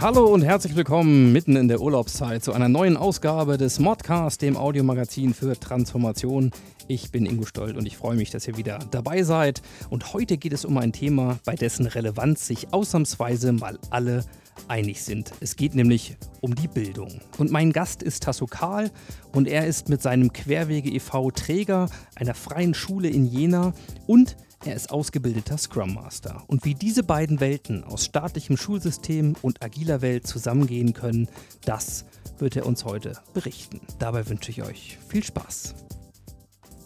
Hallo und herzlich willkommen mitten in der Urlaubszeit zu einer neuen Ausgabe des Modcast, dem Audiomagazin für Transformation. Ich bin Ingo Stoll und ich freue mich, dass ihr wieder dabei seid. Und heute geht es um ein Thema, bei dessen Relevanz sich ausnahmsweise mal alle einig sind. Es geht nämlich um die Bildung. Und mein Gast ist Tasso Kahl und er ist mit seinem Querwege e.V. Träger einer freien Schule in Jena und er ist ausgebildeter Scrum Master. Und wie diese beiden Welten aus staatlichem Schulsystem und agiler Welt zusammengehen können, das wird er uns heute berichten. Dabei wünsche ich euch viel Spaß.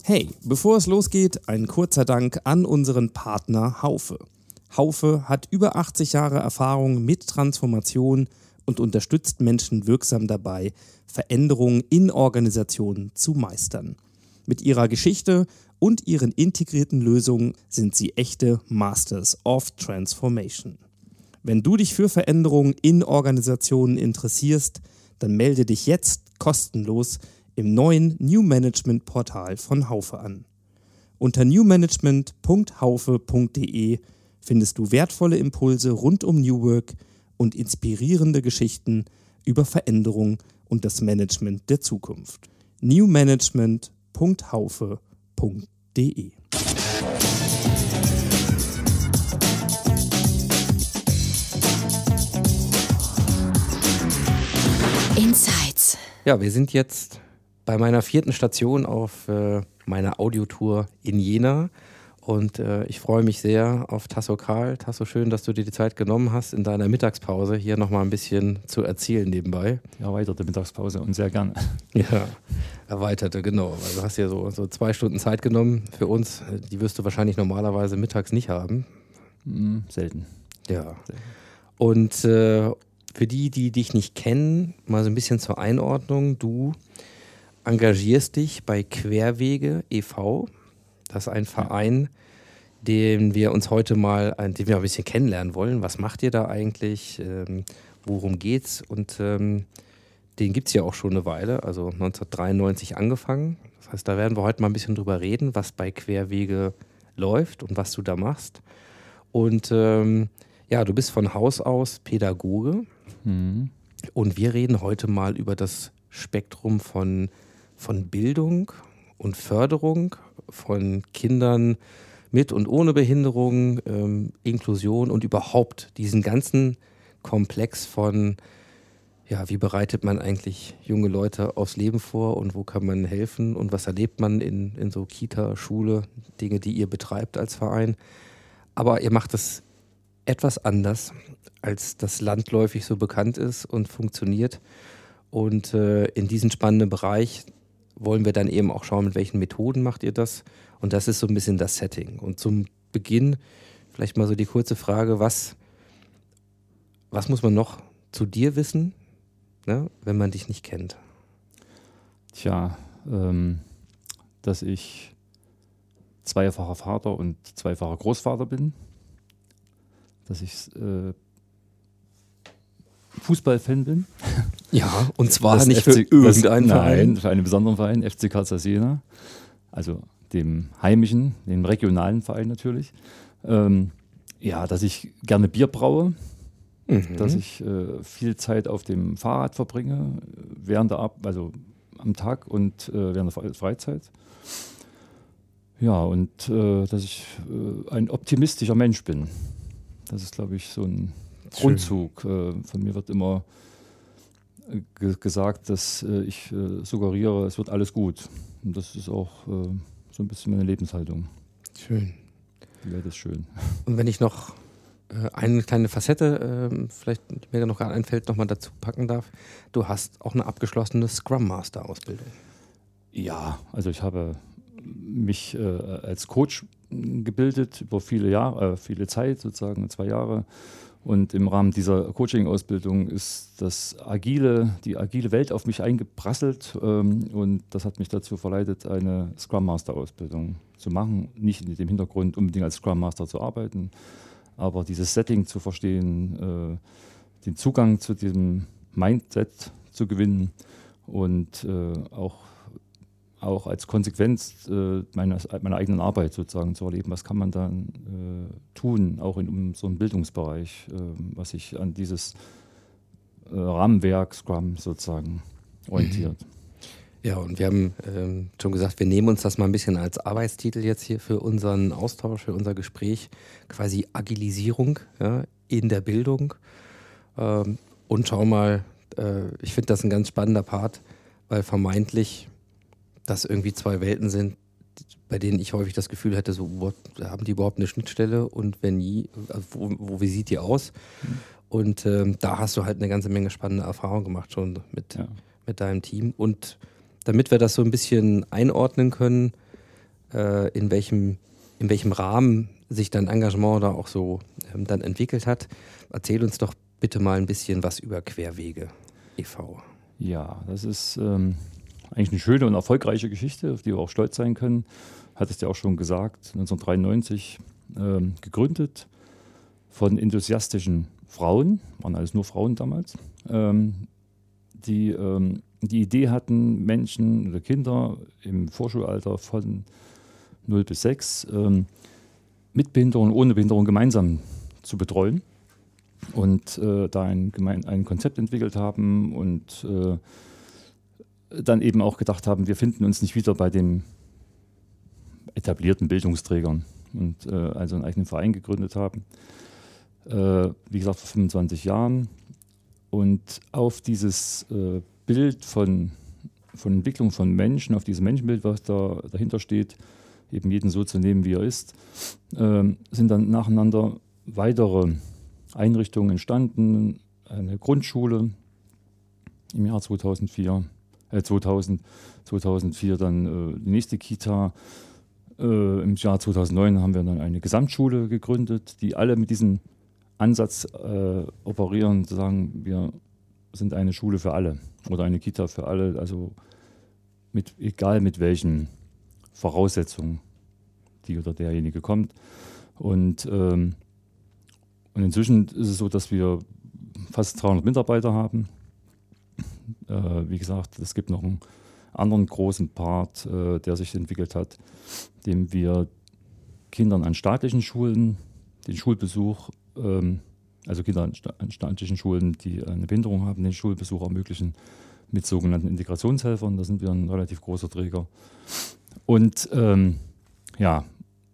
Hey, bevor es losgeht, ein kurzer Dank an unseren Partner Haufe. Haufe hat über 80 Jahre Erfahrung mit Transformation und unterstützt Menschen wirksam dabei, Veränderungen in Organisationen zu meistern. Mit ihrer Geschichte und ihren integrierten Lösungen sind sie echte Masters of Transformation. Wenn du dich für Veränderungen in Organisationen interessierst, dann melde dich jetzt kostenlos im neuen New Management Portal von Haufe an. Unter newmanagement.haufe.de findest du wertvolle Impulse rund um New Work und inspirierende Geschichten über Veränderung und das Management der Zukunft. newmanagement.haufe.de Insights. Ja, wir sind jetzt bei meiner vierten Station auf äh, meiner Audiotour in Jena. Und äh, ich freue mich sehr auf Tasso Karl. Tasso, schön, dass du dir die Zeit genommen hast, in deiner Mittagspause hier nochmal ein bisschen zu erzählen nebenbei. erweiterte Mittagspause und sehr gerne. Ja, erweiterte, genau. Weil du hast ja so, so zwei Stunden Zeit genommen für uns. Die wirst du wahrscheinlich normalerweise mittags nicht haben. Hm, selten. Ja. Und äh, für die, die dich nicht kennen, mal so ein bisschen zur Einordnung. Du engagierst dich bei Querwege e.V. Das ist ein Verein, den wir uns heute mal, den wir ein bisschen kennenlernen wollen. Was macht ihr da eigentlich? Ähm, worum geht's? Und ähm, den gibt es ja auch schon eine Weile, also 1993 angefangen. Das heißt, da werden wir heute mal ein bisschen drüber reden, was bei Querwege läuft und was du da machst. Und ähm, ja, du bist von Haus aus Pädagoge Hm. und wir reden heute mal über das Spektrum von, von Bildung und Förderung von Kindern mit und ohne Behinderung, ähm, Inklusion und überhaupt diesen ganzen Komplex von, ja, wie bereitet man eigentlich junge Leute aufs Leben vor und wo kann man helfen und was erlebt man in, in so Kita, Schule, Dinge, die ihr betreibt als Verein. Aber ihr macht es etwas anders, als das landläufig so bekannt ist und funktioniert. Und äh, in diesen spannenden Bereich wollen wir dann eben auch schauen, mit welchen Methoden macht ihr das. Und das ist so ein bisschen das Setting. Und zum Beginn vielleicht mal so die kurze Frage, was, was muss man noch zu dir wissen, ne, wenn man dich nicht kennt? Tja, ähm, dass ich zweifacher Vater und zweifacher Großvater bin. Dass ich äh, Fußballfan bin. Ja, und zwar Das nicht FC für irgendeinen das, Verein. Nein, für einen besonderen Verein, FC Karlsruhe Jena. Also dem heimischen, dem regionalen Verein natürlich. Ähm, ja, dass ich gerne Bier braue, Mhm. dass ich äh, viel Zeit auf dem Fahrrad verbringe, äh, während der Ab also am Tag und äh, während der Fre- Freizeit. Ja, und äh, dass ich äh, ein optimistischer Mensch bin. Das ist, glaube ich, so ein Schön. Grundzug. Äh, von mir wird immer gesagt, dass äh, ich äh, suggeriere, es wird alles gut. Und das ist auch äh, so ein bisschen meine Lebenshaltung. Schön. Die Welt ist schön. Und wenn ich noch eine kleine Facette, ähm, vielleicht die mir noch gerade einfällt, nochmal dazu packen darf. Du hast auch eine abgeschlossene Scrum Master Ausbildung. Ja, also ich habe mich als Coach gebildet über viele Jahre, äh, viele Zeit, sozusagen zwei Jahre. Und im Rahmen dieser Coaching-Ausbildung ist das agile, die agile Welt auf mich eingeprasselt ähm, und das hat mich dazu verleitet, eine Scrum Master-Ausbildung zu machen. Nicht in dem Hintergrund, unbedingt als Scrum Master zu arbeiten, aber dieses Setting zu verstehen, äh, den Zugang zu diesem Mindset zu gewinnen und äh, auch auch als Konsequenz äh, meiner, meiner eigenen Arbeit sozusagen zu erleben. Was kann man dann äh, tun, auch in so einem Bildungsbereich, äh, was sich an dieses äh, Rahmenwerk Scrum sozusagen orientiert. Mhm. Ja, und wir haben ähm, schon gesagt, wir nehmen uns das mal ein bisschen als Arbeitstitel jetzt hier für unseren Austausch, für unser Gespräch, quasi Agilisierung ja, in der Bildung. Ähm, und schau mal, äh, ich finde das ein ganz spannender Part, weil vermeintlich das irgendwie zwei Welten sind, bei denen ich häufig das Gefühl hätte, so wo, haben die überhaupt eine Schnittstelle und wenn nie, wo, wo wie sieht die aus? Mhm. Und ähm, da hast du halt eine ganze Menge spannende Erfahrungen gemacht schon mit, ja. mit deinem Team. Und damit wir das so ein bisschen einordnen können, äh, in, welchem, in welchem Rahmen sich dein Engagement da auch so ähm, dann entwickelt hat, erzähl uns doch bitte mal ein bisschen was über Querwege e.V. Ja, das ist ähm, eigentlich eine schöne und erfolgreiche Geschichte, auf die wir auch stolz sein können. Hattest ja auch schon gesagt, 1993 ähm, gegründet von enthusiastischen Frauen, waren alles nur Frauen damals, ähm, die ähm, die Idee hatten, Menschen oder Kinder im Vorschulalter von 0 bis 6 ähm, mit Behinderung und ohne Behinderung gemeinsam zu betreuen und äh, da ein, ein Konzept entwickelt haben und äh, dann eben auch gedacht haben, wir finden uns nicht wieder bei den etablierten Bildungsträgern und äh, also einen eigenen Verein gegründet haben. Äh, wie gesagt, vor 25 Jahren. Und auf dieses äh, Bild von, von Entwicklung von Menschen, auf dieses Menschenbild, was da dahinter steht, eben jeden so zu nehmen, wie er ist, ähm, sind dann nacheinander weitere Einrichtungen entstanden. Eine Grundschule im Jahr 2004, äh 2000, 2004 dann äh, die nächste Kita. Äh, Im Jahr 2009 haben wir dann eine Gesamtschule gegründet, die alle mit diesem Ansatz äh, operieren, zu sagen, wir sind eine Schule für alle oder eine Kita für alle, also mit, egal mit welchen Voraussetzungen die oder derjenige kommt. Und, ähm, und inzwischen ist es so, dass wir fast 300 Mitarbeiter haben äh, wie gesagt, es gibt noch einen anderen großen Part, äh, der sich entwickelt hat, dem wir Kindern an staatlichen Schulen den Schulbesuch, ähm, also Kinder an staatlichen Schulen, die eine Behinderung haben, den Schulbesuch ermöglichen mit sogenannten Integrationshelfern. Da sind wir ein relativ großer Träger. Und ähm, ja,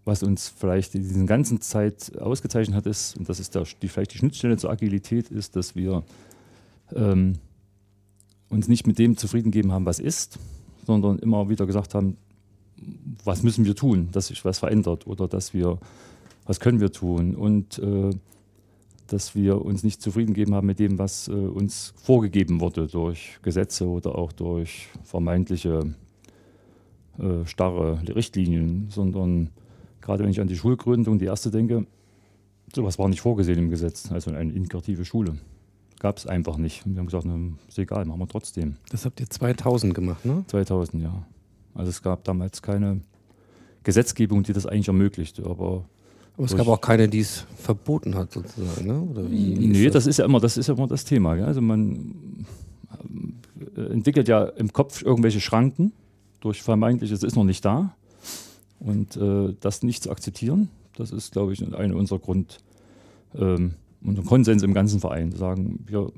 was uns vielleicht in dieser ganzen Zeit ausgezeichnet hat, ist, und das ist der, die, vielleicht die Schnittstelle zur Agilität, ist, dass wir ähm, uns nicht mit dem zufrieden gegeben haben, was ist, sondern immer wieder gesagt haben, was müssen wir tun, dass sich was verändert oder dass wir, was können wir tun und äh, dass wir uns nicht zufrieden gegeben haben mit dem, was äh, uns vorgegeben wurde durch Gesetze oder auch durch vermeintliche äh, starre Richtlinien, sondern gerade wenn ich an die Schulgründung, die erste denke, sowas war nicht vorgesehen im Gesetz, also eine integrative Schule gab es einfach nicht. Und wir haben gesagt, na, ist egal, machen wir trotzdem. Das habt ihr 2000 gemacht, ne? 2000, ja. Also es gab damals keine Gesetzgebung, die das eigentlich ermöglicht, aber aber es gab auch keine, die es verboten hat, sozusagen, ne? Oder wie? Nee, das? das? ist ja immer, das ist ja immer das Thema. Ja? Also man äh, entwickelt ja im Kopf irgendwelche Schranken durch vermeintlich, es ist noch nicht da. Und äh, das nicht zu akzeptieren, das ist, glaube ich, eine unserer Grund, ähm, und einen Konsens im ganzen Verein. Sagen, wir,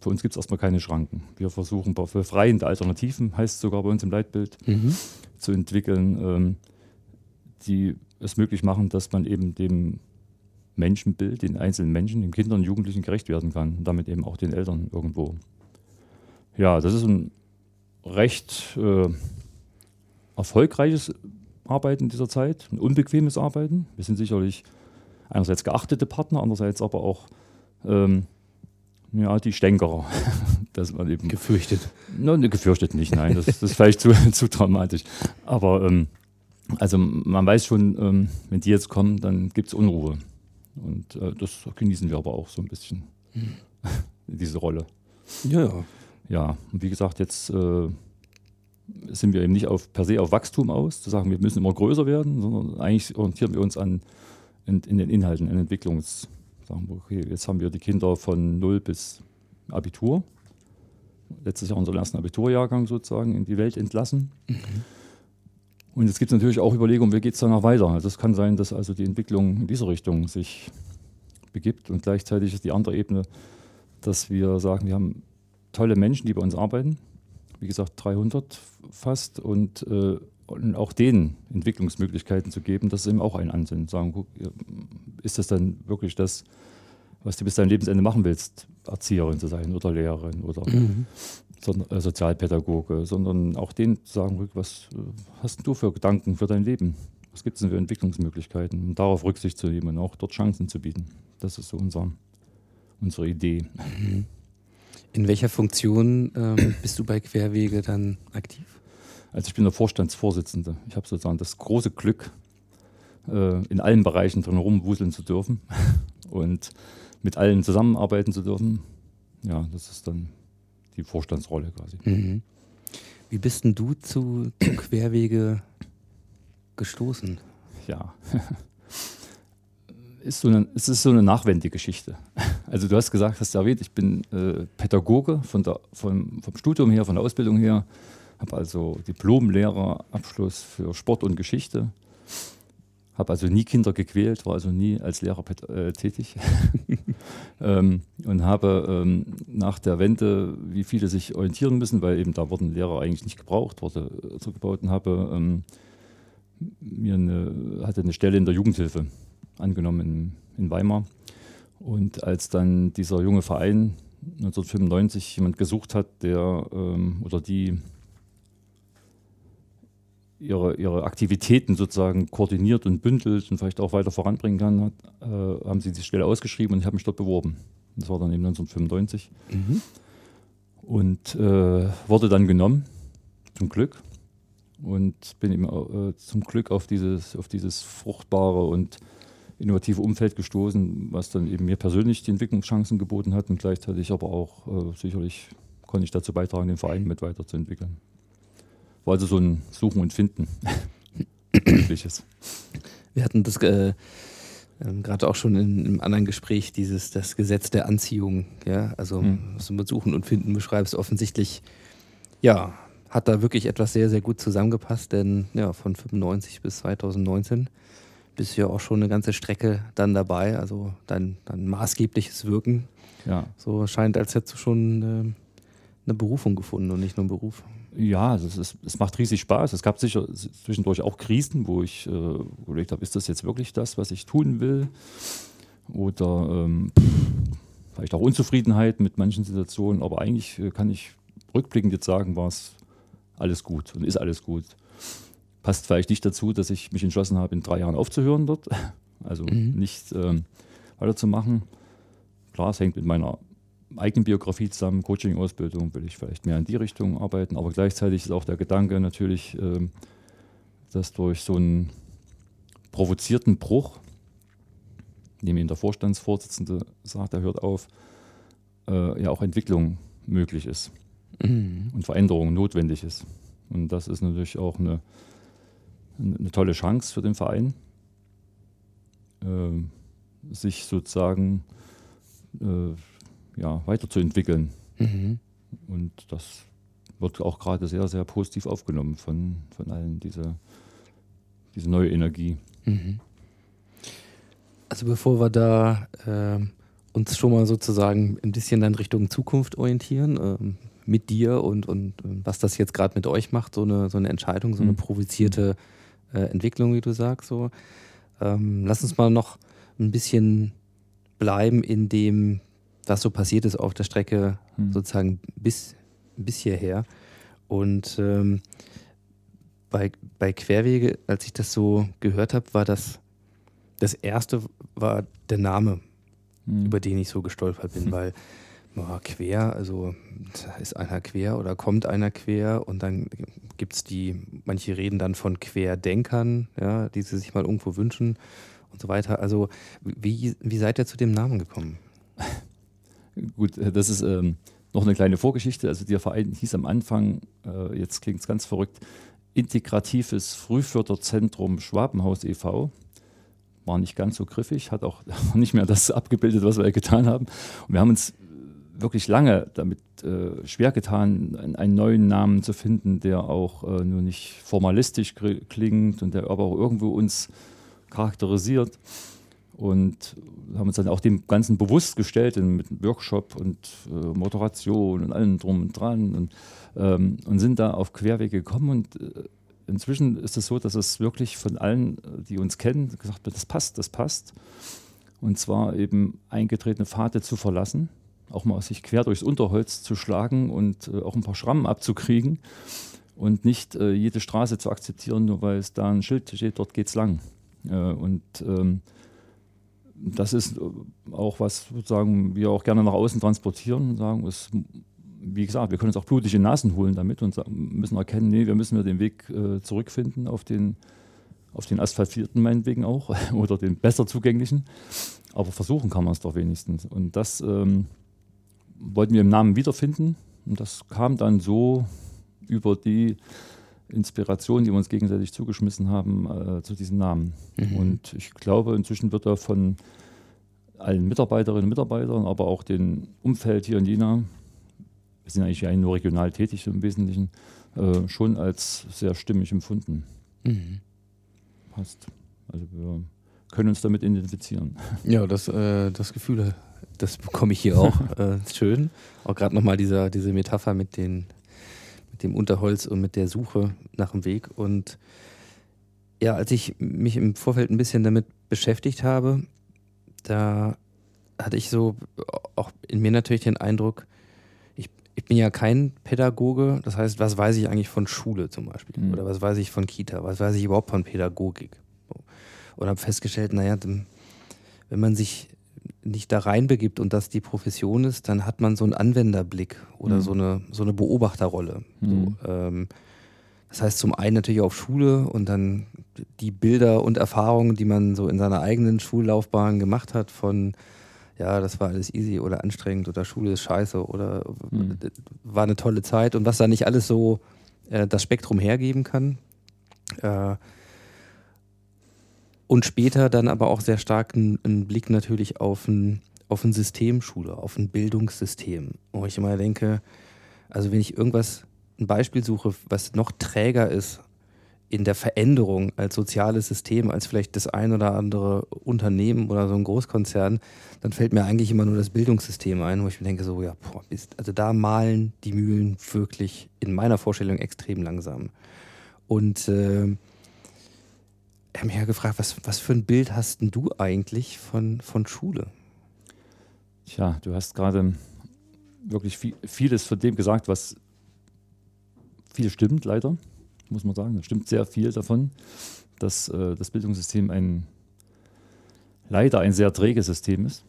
für uns gibt es erstmal keine Schranken. Wir versuchen befreiende Alternativen, heißt es sogar bei uns im Leitbild, mhm. zu entwickeln, ähm, die es möglich machen, dass man eben dem Menschenbild, den einzelnen Menschen, den Kindern und Jugendlichen gerecht werden kann und damit eben auch den Eltern irgendwo. Ja, das ist ein recht äh, erfolgreiches Arbeiten dieser Zeit, ein unbequemes Arbeiten. Wir sind sicherlich einerseits geachtete Partner, andererseits aber auch ähm, ja, die Stänkerer. dass man eben gefürchtet. Ne, gefürchtet nicht, nein, das, das ist vielleicht zu, zu dramatisch. Aber ähm, also man weiß schon, ähm, wenn die jetzt kommen, dann gibt es Unruhe. Und äh, das genießen wir aber auch so ein bisschen, diese Rolle. Ja, ja. Ja, und wie gesagt, jetzt äh, sind wir eben nicht auf, per se auf Wachstum aus, zu sagen, wir müssen immer größer werden, sondern eigentlich orientieren wir uns an in, in den Inhalten, in Entwicklungs. Sagen wir, okay, jetzt haben wir die Kinder von 0 bis Abitur. Letztes Jahr unseren ersten Abiturjahrgang sozusagen in die Welt entlassen. Und jetzt gibt es natürlich auch Überlegungen, wie geht es danach weiter. Also es kann sein, dass also die Entwicklung in diese Richtung sich begibt und gleichzeitig ist die andere Ebene, dass wir sagen, wir haben tolle Menschen, die bei uns arbeiten. Wie gesagt, 300 fast und, äh, und auch denen Entwicklungsmöglichkeiten zu geben, das ist eben auch ein Ansinnen. Sagen, guck, ist das dann wirklich das, was du bis dein Lebensende machen willst, Erzieherin zu sein oder Lehrerin oder sondern, äh, Sozialpädagoge, sondern auch denen zu sagen, was äh, hast du für Gedanken für dein Leben? Was gibt es denn für Entwicklungsmöglichkeiten? Und darauf Rücksicht zu nehmen und auch dort Chancen zu bieten. Das ist so unser, unsere Idee. In welcher Funktion ähm, bist du bei Querwege dann aktiv? Also ich bin der Vorstandsvorsitzende. Ich habe sozusagen das große Glück, äh, in allen Bereichen drin rumwuseln zu dürfen und mit allen zusammenarbeiten zu dürfen. Ja, das ist dann die Vorstandsrolle quasi. Mhm. Wie bist denn du zu, zu Querwege gestoßen? Ja. Ist so eine, es ist so eine Nachwendegeschichte. Also du hast gesagt, hast du erwähnt, ich bin äh, Pädagoge von der, vom, vom Studium her, von der Ausbildung her, habe also Diplomlehrerabschluss für Sport und Geschichte, habe also nie Kinder gequält, war also nie als Lehrer äh, tätig ähm, und habe ähm, nach der Wende, wie viele sich orientieren müssen, weil eben da wurden Lehrer eigentlich nicht gebraucht, wurde zurückgebaut und habe ähm, mir eine, hatte eine Stelle in der Jugendhilfe angenommen in, in Weimar. Und als dann dieser junge Verein 1995 jemand gesucht hat, der ähm, oder die ihre, ihre Aktivitäten sozusagen koordiniert und bündelt und vielleicht auch weiter voranbringen kann, hat, äh, haben sie die Stelle ausgeschrieben und ich habe mich dort beworben. Das war dann eben 1995 und äh, wurde dann genommen, zum Glück. Und bin eben äh, zum Glück auf dieses, auf dieses fruchtbare und innovative Umfeld gestoßen, was dann eben mir persönlich die Entwicklungschancen geboten hat und gleichzeitig aber auch äh, sicherlich konnte ich dazu beitragen, den Verein mit weiterzuentwickeln. War also so ein Suchen und Finden. Übliches. Wir hatten das äh, ähm, gerade auch schon in einem anderen Gespräch, dieses das Gesetz der Anziehung, ja, also Hm. was du mit Suchen und Finden beschreibst, offensichtlich, ja, hat da wirklich etwas sehr, sehr gut zusammengepasst, denn ja, von 95 bis 2019 bist du ja auch schon eine ganze Strecke dann dabei, also dein, dein maßgebliches Wirken. Ja. So scheint, als hättest du schon äh, eine Berufung gefunden und nicht nur einen Beruf. Ja, also es, ist, es macht riesig Spaß. Es gab sicher zwischendurch auch Krisen, wo ich äh, überlegt habe, ist das jetzt wirklich das, was ich tun will? Oder ähm, vielleicht auch Unzufriedenheit mit manchen Situationen. Aber eigentlich äh, kann ich rückblickend jetzt sagen, war es alles gut und ist alles gut. Passt vielleicht nicht dazu, dass ich mich entschlossen habe, in drei Jahren aufzuhören dort. Also nicht ähm, weiterzumachen. Klar, es hängt mit meiner eigenen Biografie zusammen, Coaching-Ausbildung, will ich vielleicht mehr in die Richtung arbeiten, aber gleichzeitig ist auch der Gedanke natürlich, ähm, dass durch so einen provozierten Bruch, dem eben der Vorstandsvorsitzende sagt, er hört auf, äh, ja auch Entwicklung möglich ist und Veränderung notwendig ist. Und das ist natürlich auch eine, eine tolle Chance für den Verein, ähm, sich sozusagen äh, ja, weiterzuentwickeln. Und das wird auch gerade sehr, sehr positiv aufgenommen von, von allen, diese, diese neue Energie. Also bevor wir da ähm, uns schon mal sozusagen ein bisschen dann Richtung Zukunft orientieren, ähm, mit dir und, und ähm, was das jetzt gerade mit euch macht, so eine, so eine Entscheidung, so eine Mhm. provozierte äh, Entwicklung, wie du sagst, so. Ähm, lass uns mal noch ein bisschen bleiben in dem, was so passiert ist auf der Strecke Mhm. sozusagen bis, bis hierher. Und ähm, bei, bei Querwege, als ich das so gehört habe, war das das erste war der Name, Mhm. über den ich so gestolpert bin, weil boah, quer, also ist einer quer oder kommt einer quer und dann gibt es die, manche reden dann von Querdenkern, ja, die sie sich mal irgendwo wünschen. und so weiter. Also wie, wie seid ihr zu dem Namen gekommen? Gut, äh, das ist ähm, noch eine kleine Vorgeschichte. Also der Verein hieß am Anfang, äh, jetzt klingt es ganz verrückt, Integratives Frühförderzentrum Schwabenhaus e.V. War nicht ganz so griffig, hat auch nicht mehr das abgebildet, was wir getan haben. Und wir haben uns wirklich lange damit äh, schwer getan, einen neuen Namen zu finden, der auch äh, nur nicht formalistisch klingt und der aber auch irgendwo uns charakterisiert. Und haben uns dann auch dem Ganzen bewusst gestellt mit Workshop und äh, Moderation und allem drum und dran und, ähm, und sind da auf Querwege gekommen. Und äh, inzwischen ist es so, dass es wirklich von allen, äh, die uns kennen, gesagt wird, das passt, das passt. Und zwar eben eingetretene Pfade zu verlassen, auch mal sich quer durchs Unterholz zu schlagen und äh, auch ein paar Schrammen abzukriegen und nicht äh, jede Straße zu akzeptieren, nur weil es da ein Schild steht, dort geht's lang. Äh, und ähm, das ist auch was sozusagen wir auch gerne nach außen transportieren und sagen, es, wie gesagt, wir können uns auch blutige Nasen holen damit und müssen erkennen, nee, wir müssen wir den Weg äh, zurückfinden auf den, auf den asphaltierten meinetwegen auch oder den besser zugänglichen. Aber versuchen kann man es doch wenigstens. Und das ähm, wollten wir im Namen wiederfinden. Und das kam dann so über die Inspiration, die wir uns gegenseitig zugeschmissen haben, äh, zu diesem Namen. Mhm. Und ich glaube, inzwischen wird er von allen Mitarbeiterinnen und Mitarbeitern, aber auch dem Umfeld hier in Jena, wir sind eigentlich ja nur regional tätig im Wesentlichen, äh, schon als sehr stimmig empfunden. Mhm. Passt. Also wir können uns damit identifizieren. Ja, das, äh, das Gefühl, das bekomme ich hier auch. äh, schön. Auch gerade nochmal diese Metapher mit den dem Unterholz und mit der Suche nach dem Weg. Und ja, als ich mich im Vorfeld ein bisschen damit beschäftigt habe, da hatte ich so auch in mir natürlich den Eindruck, ich, ich bin ja kein Pädagoge, das heißt, was weiß ich eigentlich von Schule zum Beispiel? Mhm. Oder was weiß ich von Kita? Was weiß ich überhaupt von Pädagogik? Und habe festgestellt, naja, wenn man sich nicht da reinbegibt und das die Profession ist, dann hat man so einen Anwenderblick oder mhm. so, eine, so eine Beobachterrolle. Mhm. So, ähm, das heißt zum einen natürlich auf Schule und dann die Bilder und Erfahrungen, die man so in seiner eigenen Schullaufbahn gemacht hat von ja, das war alles easy oder anstrengend oder Schule ist scheiße oder mhm. war eine tolle Zeit und was da nicht alles so äh, das Spektrum hergeben kann. Äh, und später dann aber auch sehr stark einen Blick natürlich auf ein, auf ein System Schule, auf ein Bildungssystem. Wo ich immer denke, also wenn ich irgendwas, ein Beispiel suche, was noch träger ist in der Veränderung als soziales System, als vielleicht das ein oder andere Unternehmen oder so ein Großkonzern, dann fällt mir eigentlich immer nur das Bildungssystem ein, wo ich mir denke, so, ja, boah, also da malen die Mühlen wirklich in meiner Vorstellung extrem langsam. Und äh, ich habe mich ja gefragt, was, was für ein Bild hast denn du eigentlich von, von Schule? Tja, du hast gerade wirklich viel, vieles von dem gesagt, was viel stimmt, leider, muss man sagen. Es stimmt sehr viel davon, dass äh, das Bildungssystem ein leider ein sehr träges System ist.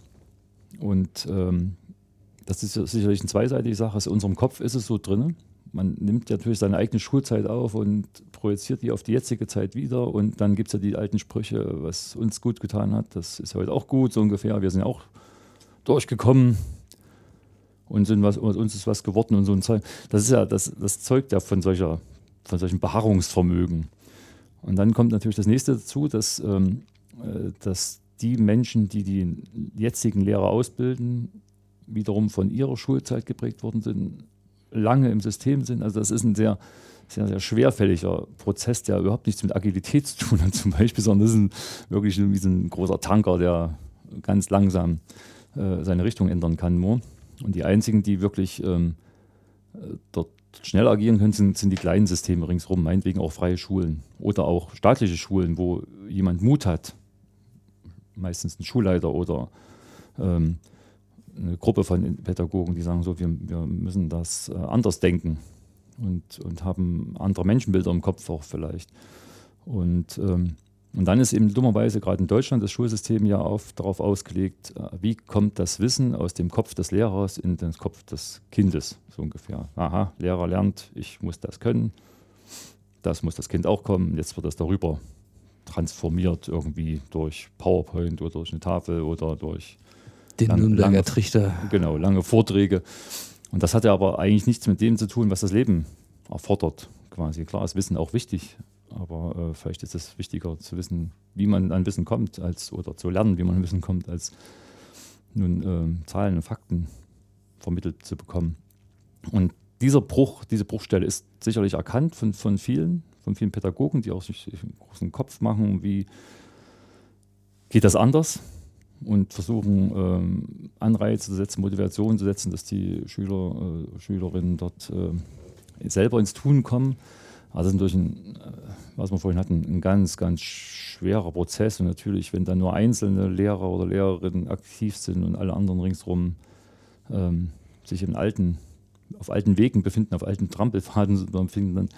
Und ähm, das ist sicherlich eine zweiseitige Sache. In unserem Kopf ist es so drin man nimmt natürlich seine eigene Schulzeit auf und projiziert die auf die jetzige Zeit wieder. Und dann gibt es ja die alten Sprüche, was uns gut getan hat, das ist heute auch gut, so ungefähr. Wir sind ja auch durchgekommen und sind was, uns ist was geworden und so ein Zeug. Das ist ja, das, das zeugt ja von solcher, von solchem Beharrungsvermögen. Und dann kommt natürlich das nächste dazu, dass, ähm, äh, dass die Menschen, die die jetzigen Lehrer ausbilden, wiederum von ihrer Schulzeit geprägt worden sind, lange im System sind. Also das ist ein sehr, sehr, sehr schwerfälliger Prozess, der überhaupt nichts mit Agilität zu tun hat zum Beispiel, sondern das ist ein, wirklich wie so ein großer Tanker, der ganz langsam äh, seine Richtung ändern kann nur. Und die einzigen, die wirklich ähm, äh, dort schnell agieren können, sind, sind die kleinen Systeme ringsherum, meinetwegen auch freie Schulen oder auch staatliche Schulen, wo jemand Mut hat, meistens ein Schulleiter oder ähm, eine Gruppe von Pädagogen, die sagen so, wir, wir müssen das äh, anders denken und, und haben andere Menschenbilder im Kopf auch vielleicht. Und, ähm, und dann ist eben dummerweise gerade in Deutschland das Schulsystem ja auf, darauf ausgelegt, äh, wie kommt das Wissen aus dem Kopf des Lehrers in den Kopf des Kindes, so ungefähr. Aha, Lehrer lernt, ich muss das können, das muss das Kind auch kommen, jetzt wird das darüber transformiert irgendwie durch PowerPoint oder durch eine Tafel oder durch Den Lang- Nürnberger lange- Trichter. genau, lange Vorträge. Und das hatte aber eigentlich nichts mit dem zu tun, was das Leben erfordert, quasi. Klar ist Wissen auch wichtig, aber äh, vielleicht ist es wichtiger zu wissen, wie man an Wissen kommt, als oder zu lernen, wie man an Wissen kommt, als nun ähm, Zahlen und Fakten vermittelt zu bekommen. Und dieser Bruch, diese Bruchstelle ist sicherlich erkannt von, von vielen, von vielen Pädagogen, die auch sich einen großen Kopf machen, wie geht das anders und versuchen ähm, Anreize zu setzen, Motivation zu setzen, dass die Schüler, äh, Schülerinnen dort äh, selber ins Tun kommen. Also das ist natürlich, ein, äh, was wir vorhin hatten, ein ganz, ganz schwerer Prozess. Und natürlich, wenn dann nur einzelne Lehrer oder Lehrerinnen aktiv sind und alle anderen ringsherum ähm, sich in alten, auf alten Wegen befinden, auf alten Trampelpfaden befinden, dann,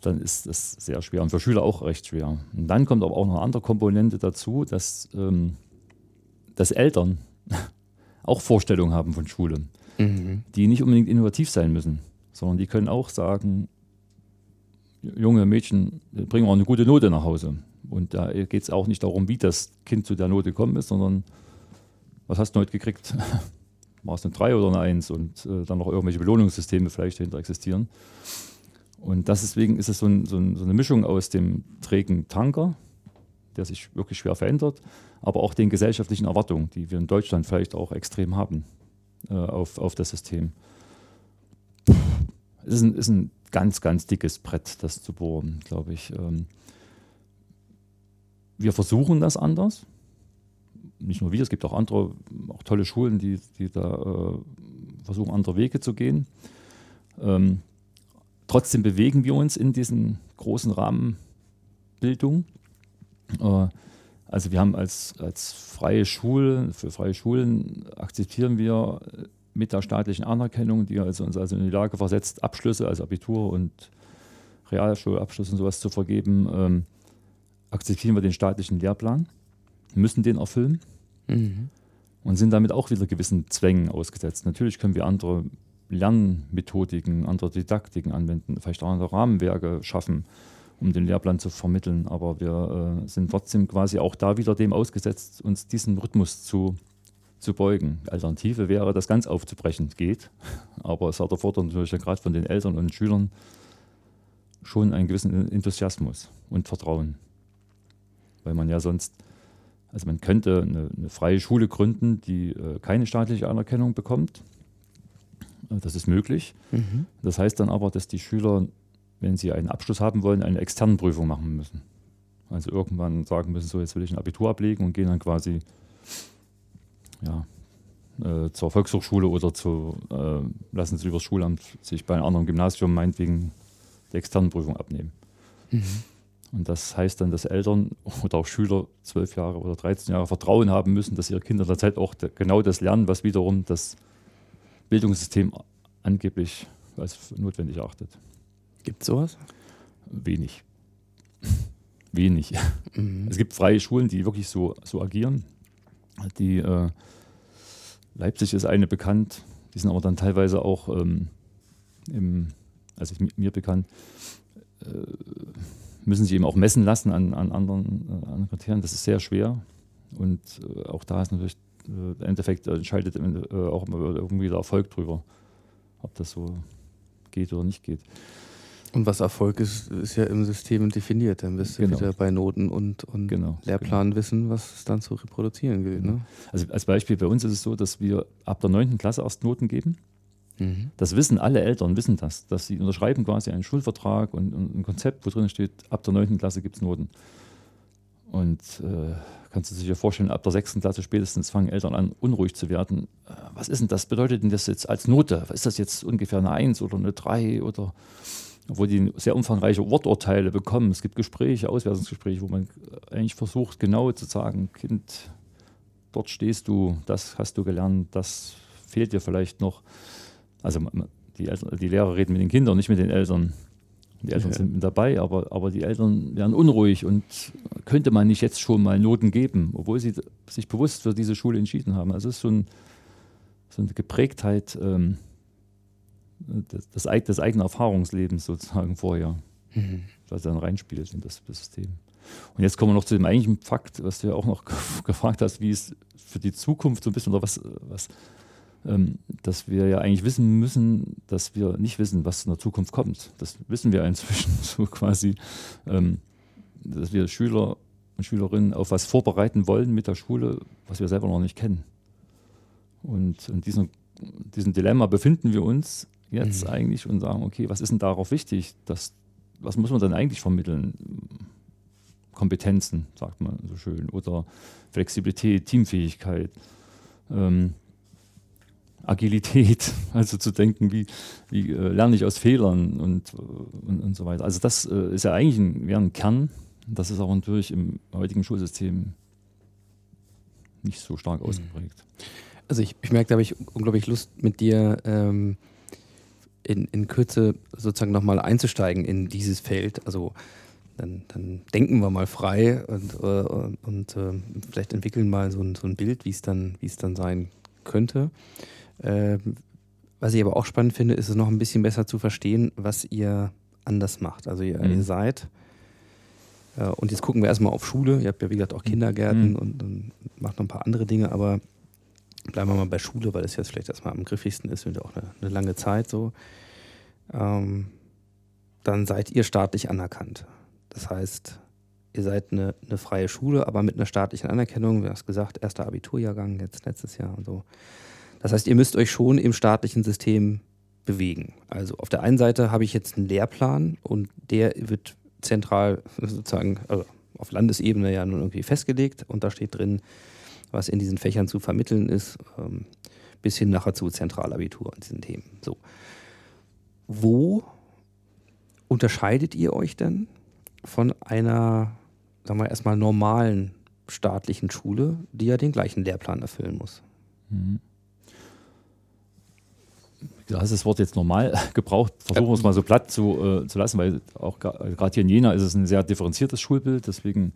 dann ist das sehr schwer und für Schüler auch recht schwer. Und dann kommt aber auch noch eine andere Komponente dazu, dass, ähm, dass Eltern auch Vorstellungen haben von Schule, Mhm. die nicht unbedingt innovativ sein müssen, sondern die können auch sagen, junge Mädchen bringen auch eine gute Note nach Hause. Und da geht es auch nicht darum, wie das Kind zu der Note gekommen ist, sondern was hast du heute gekriegt? War es eine 3 oder eine 1? Und äh, dann noch irgendwelche Belohnungssysteme vielleicht dahinter existieren. Und das deswegen ist es so, ein, so, ein, so eine Mischung aus dem trägen Tanker, der sich wirklich schwer verändert, aber auch den gesellschaftlichen Erwartungen, die wir in Deutschland vielleicht auch extrem haben äh, auf, auf das System. Es ist ein, ist ein ganz, ganz dickes Brett, das zu bohren, glaube ich. Ähm, wir versuchen das anders. Nicht nur wir, es gibt auch andere, auch tolle Schulen, die, die da äh, versuchen, andere Wege zu gehen. Ähm, trotzdem bewegen wir uns in diesen großen Rahmenbildung. Äh, also wir haben als, als freie Schule, für freie Schulen akzeptieren wir mit der staatlichen Anerkennung, die also uns also in die Lage versetzt, Abschlüsse, also Abitur und Realschulabschluss und sowas zu vergeben, ähm, akzeptieren wir den staatlichen Lehrplan, müssen den erfüllen Mhm. und sind damit auch wieder gewissen Zwängen ausgesetzt. Natürlich können wir andere Lernmethodiken, andere Didaktiken anwenden, vielleicht auch andere Rahmenwerke schaffen, um den Lehrplan zu vermitteln, aber wir äh, sind trotzdem quasi auch da wieder dem ausgesetzt, uns diesem Rhythmus zu, zu beugen. Alternative wäre, das ganz aufzubrechen, geht, aber es erfordert natürlich gerade von den Eltern und Schülern schon einen gewissen Enthusiasmus und Vertrauen. Weil man ja sonst, also man könnte eine, eine freie Schule gründen, die äh, keine staatliche Anerkennung bekommt. Äh, Das ist möglich. Mhm. Das heißt dann aber, dass die Schüler, wenn sie einen Abschluss haben wollen, eine externe Prüfung machen müssen. Also irgendwann sagen müssen, so jetzt will ich ein Abitur ablegen und gehen dann quasi ja, äh, zur Volkshochschule oder zu, äh, lassen sie über das Schulamt sich bei einem anderen Gymnasium meinetwegen die externe Prüfung abnehmen. Mhm. Und das heißt dann, dass Eltern oder auch Schüler zwölf Jahre oder 13 Jahre Vertrauen haben müssen, dass ihre Kinder in der Zeit auch genau das lernen, was wiederum das Bildungssystem angeblich als notwendig erachtet. Gibt es sowas? Wenig. Wenig. Mhm. Es gibt freie Schulen, die wirklich so, so agieren. Die äh, Leipzig ist eine bekannt, die sind aber dann teilweise auch ähm, im, also mi- mir bekannt, äh, müssen sie eben auch messen lassen an, an anderen, äh, anderen Kriterien. Das ist sehr schwer. Und äh, auch da ist natürlich äh, im Endeffekt äh, entscheidet im Ende, äh, auch immer irgendwie der Erfolg drüber, ob das so geht oder nicht geht. Und was Erfolg ist, ist ja im System definiert. Dann bist du Genau. wieder bei Noten und, und Genau, Lehrplan wissen, was es dann zu reproduzieren gilt. Ne? Also als Beispiel bei uns ist es so, dass wir ab der 9. Klasse erst Noten geben. Mhm. Das wissen alle Eltern, wissen das, dass sie unterschreiben quasi einen Schulvertrag und, und ein Konzept, wo drin steht, ab der 9. Klasse gibt es Noten. Und äh, kannst du ja vorstellen, ab der 6. Klasse spätestens fangen Eltern an, unruhig zu werden. Äh, was ist denn das? Bedeutet denn das jetzt als Note? Ist das jetzt ungefähr eine 1 oder eine 3 oder obwohl die sehr umfangreiche Worturteile bekommen. Es gibt Gespräche, Auswertungsgespräche, wo man eigentlich versucht, genau zu sagen, Kind, dort stehst du, das hast du gelernt, das fehlt dir vielleicht noch. Also die, Eltern, die Lehrer reden mit den Kindern, nicht mit den Eltern. Die Eltern Ja. sind mit dabei, aber, aber die Eltern werden unruhig und könnte man nicht jetzt schon mal Noten geben, obwohl sie sich bewusst für diese Schule entschieden haben. Also es ist so, ein, so eine Geprägtheit ähm, des, des, des eigenen Erfahrungslebens sozusagen vorher, Mhm. was dann reinspielt in das, das System. Und jetzt kommen wir noch zu dem eigentlichen Fakt, was du ja auch noch gefragt hast, wie es für die Zukunft so ein bisschen oder was, was ähm, dass wir ja eigentlich wissen müssen, dass wir nicht wissen, was in der Zukunft kommt. Das wissen wir inzwischen so quasi, ähm, dass wir Schüler und Schülerinnen auf was vorbereiten wollen mit der Schule, was wir selber noch nicht kennen. Und in diesem, diesem Dilemma befinden wir uns jetzt mhm. eigentlich und sagen, okay, was ist denn darauf wichtig? Das, was muss man dann eigentlich vermitteln? Kompetenzen, sagt man so schön, oder Flexibilität, Teamfähigkeit. Ähm, Agilität, also zu denken, wie, wie äh, lerne ich aus Fehlern und, und, und so weiter. Also das äh, ist ja eigentlich ein, ein Kern, das ist aber natürlich im heutigen Schulsystem nicht so stark mhm. ausgeprägt. Also ich, ich merke, da habe ich unglaublich Lust mit dir ähm, in, in Kürze sozusagen nochmal einzusteigen in dieses Feld. Also dann, dann denken wir mal frei und, äh, und äh, vielleicht entwickeln mal so ein, so ein Bild, wie es dann, es dann sein könnte. Ähm, was ich aber auch spannend finde, ist es noch ein bisschen besser zu verstehen, was ihr anders macht. Also ihr, mhm. ihr seid, äh, und jetzt gucken wir erstmal auf Schule. Ihr habt ja, wie gesagt, auch mhm. Kindergärten mhm. und, und, macht noch ein paar andere Dinge, aber bleiben wir mal bei Schule, weil das jetzt vielleicht erstmal am griffigsten ist und auch eine, eine lange Zeit so. Ähm, dann seid ihr staatlich anerkannt. Das heißt, ihr seid eine, eine, freie Schule, aber mit einer staatlichen Anerkennung. Du hast gesagt, erster Abiturjahrgang jetzt letztes Jahr und so. Das heißt, ihr müsst euch schon im staatlichen System bewegen. Also auf der einen Seite habe ich jetzt einen Lehrplan und der wird zentral sozusagen also auf Landesebene ja nun irgendwie festgelegt und da steht drin, was in diesen Fächern zu vermitteln ist, ähm, bis hin nachher zu Zentralabitur und diesen Themen. So. Wo unterscheidet ihr euch denn von einer, sagen wir erstmal normalen staatlichen Schule, die ja den gleichen Lehrplan erfüllen muss? Mhm du hast das Wort jetzt normal gebraucht, versuchen wir es mal so platt zu, äh, zu lassen, weil auch gerade hier in Jena ist es ein sehr differenziertes Schulbild, deswegen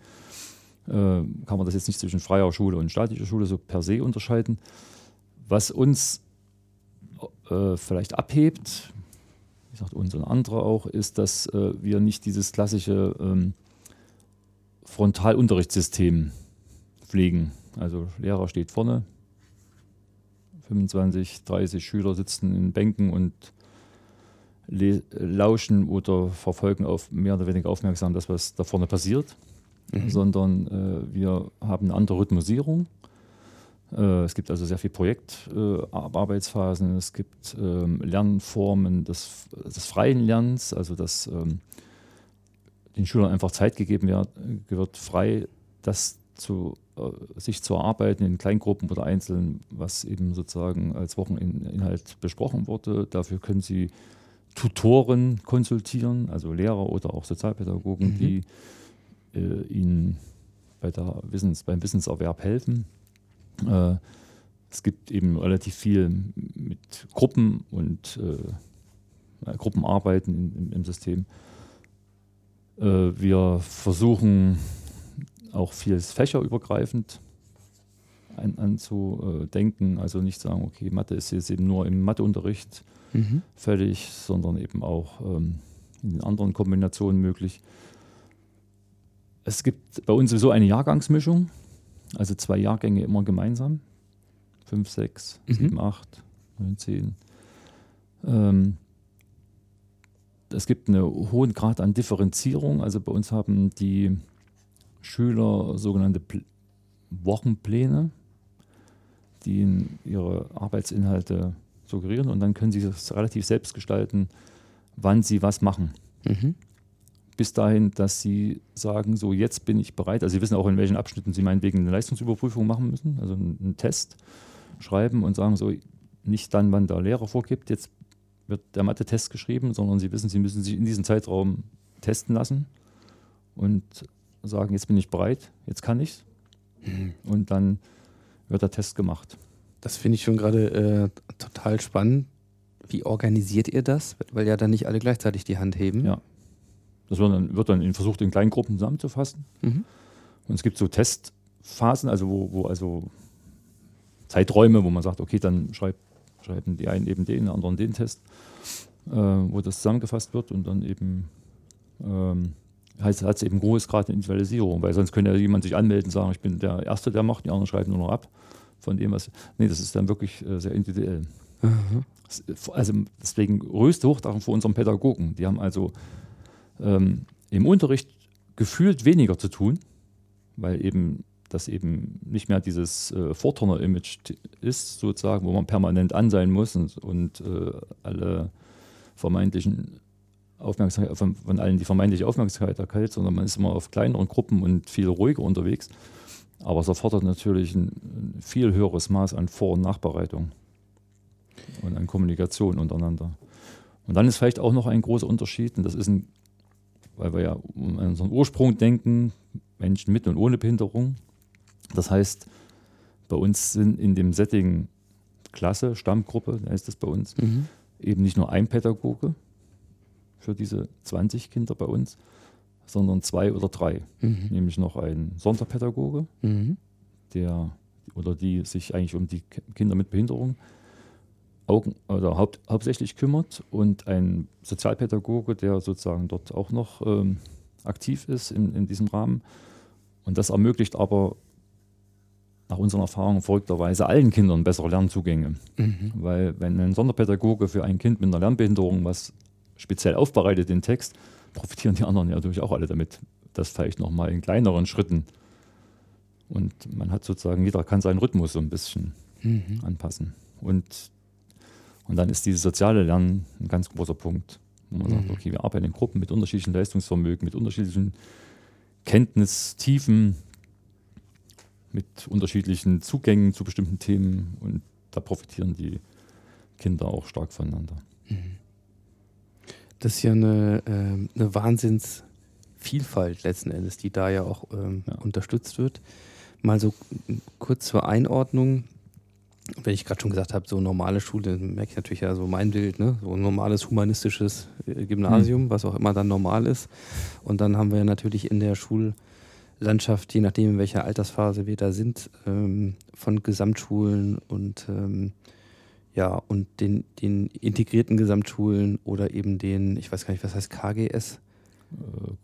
kann man das jetzt nicht zwischen freier Schule und staatlicher Schule so per se unterscheiden. Was uns äh, vielleicht abhebt, wie gesagt, uns und andere auch, ist, dass äh, wir nicht dieses klassische ähm, Frontalunterrichtssystem pflegen. Also Lehrer steht vorne, 25, 30 Schüler sitzen in Bänken und lauschen oder verfolgen auf mehr oder weniger aufmerksam das, was da vorne passiert, mhm. sondern äh, wir haben eine andere Rhythmusierung. Äh, es gibt also sehr viel Projektarbeitsphasen, äh, es gibt ähm, Lernformen des, des, freien Lernens, also dass ähm, den Schülern einfach Zeit gegeben wird, wird frei das zu äh, sich zu erarbeiten in Kleingruppen oder einzeln, was eben sozusagen als Wocheninhalt besprochen wurde. Dafür können Sie Tutoren konsultieren, also Lehrer oder auch Sozialpädagogen, mhm. die äh, Ihnen bei der Wissens, beim Wissenserwerb helfen. Äh, es gibt eben relativ viel mit Gruppen und äh, Gruppenarbeiten im, im System. Äh, wir versuchen auch vieles fächerübergreifend an, anzudenken. Also nicht sagen, okay, Mathe ist jetzt eben nur im Matheunterricht mhm. fällig, sondern eben auch ähm, in anderen Kombinationen möglich. Es gibt bei uns sowieso eine Jahrgangsmischung, also zwei Jahrgänge immer gemeinsam. Fünf, sechs, mhm. sieben, acht, neun, zehn. Ähm, es gibt einen hohen Grad an Differenzierung. Also bei uns haben die Schüler sogenannte Pl Wochenpläne, die ihre Arbeitsinhalte suggerieren und dann können sie das relativ selbst gestalten, wann sie was machen. Mhm. Bis dahin, dass sie sagen, so jetzt bin ich bereit. Also sie wissen auch, in welchen Abschnitten sie meinetwegen eine Leistungsüberprüfung machen müssen, also einen, Test schreiben und sagen so, nicht dann, wann der Lehrer vorgibt, jetzt wird der Mathe-Test geschrieben, sondern sie wissen, sie müssen sich in diesem Zeitraum testen lassen und sagen, jetzt bin ich bereit, jetzt kann ich mhm. Und dann wird der Test gemacht. Das finde ich schon gerade äh, total spannend. Wie organisiert ihr das? Weil ja dann nicht alle gleichzeitig die Hand heben. Ja. Das wird dann, wird dann versucht, in kleinen Gruppen zusammenzufassen. Mhm. Und es gibt so Testphasen, also wo, wo also Zeiträume, wo man sagt, okay, dann schreib, schreiben die einen eben den, die anderen den Test, äh, wo das zusammengefasst wird und dann eben ähm, heißt, hat es eben groß Grad der Individualisierung, weil sonst könnte ja jemand sich anmelden und sagen, ich bin der Erste, der macht, die anderen schreiben nur noch ab von dem, was. Nee, das ist dann wirklich äh, sehr individuell. Das, also deswegen größte Hochachtung vor unseren Pädagogen. Die haben also ähm, im Unterricht gefühlt weniger zu tun, weil eben das eben nicht mehr dieses äh, Vorturner-Image ist, sozusagen, wo man permanent an sein muss und, und äh, alle vermeintlichen Aufmerksamkeit, von, von allen die vermeintliche Aufmerksamkeit erkältet, sondern man ist immer auf kleineren Gruppen und viel ruhiger unterwegs. Aber es erfordert natürlich ein viel höheres Maß an Vor- und Nachbereitung und an Kommunikation untereinander. Und dann ist vielleicht auch noch ein großer Unterschied, und das ist ein, weil wir ja um unseren Ursprung denken, Menschen mit und ohne Behinderung. Das heißt, bei uns sind in dem Setting Klasse, Stammgruppe, heißt das bei uns, Mhm. eben nicht nur ein Pädagoge für diese 20 Kinder bei uns, sondern zwei oder drei. Mhm. Nämlich noch ein Sonderpädagoge, Mhm. der oder die sich eigentlich um die Ki- Kinder mit Behinderung Augen, oder haupt, hauptsächlich kümmert und ein Sozialpädagoge, der sozusagen dort auch noch ähm, aktiv ist in, in diesem Rahmen. Und das ermöglicht aber nach unseren Erfahrungen verrückterweise allen Kindern bessere Lernzugänge. Mhm. Weil wenn ein Sonderpädagoge für ein Kind mit einer Lernbehinderung was speziell aufbereitet, den Text, profitieren die anderen ja natürlich auch alle damit. Das vielleicht nochmal in kleineren Schritten. Und man hat sozusagen, jeder kann seinen Rhythmus so ein bisschen Mhm. anpassen. Und, und dann ist dieses soziale Lernen ein ganz großer Punkt, wo man sagt, Mhm. okay, wir arbeiten in Gruppen mit unterschiedlichen Leistungsvermögen, mit unterschiedlichen Kenntnistiefen, mit unterschiedlichen Zugängen zu bestimmten Themen und da profitieren die Kinder auch stark voneinander. Das ist ja eine, ähm, eine Wahnsinnsvielfalt letzten Endes, die da ja auch ähm, Ja. unterstützt wird. Mal so kurz zur Einordnung. Wenn ich gerade schon gesagt habe, so normale Schule, dann merke ich natürlich ja so mein Bild, ne? so ein normales humanistisches äh, Gymnasium, was auch immer dann normal ist. Und dann haben wir ja natürlich in der Schullandschaft, je nachdem in welcher Altersphase wir da sind, ähm, von Gesamtschulen und ähm, ja, und den, den integrierten Gesamtschulen oder eben den, ich weiß gar nicht, was heißt KGS? Äh,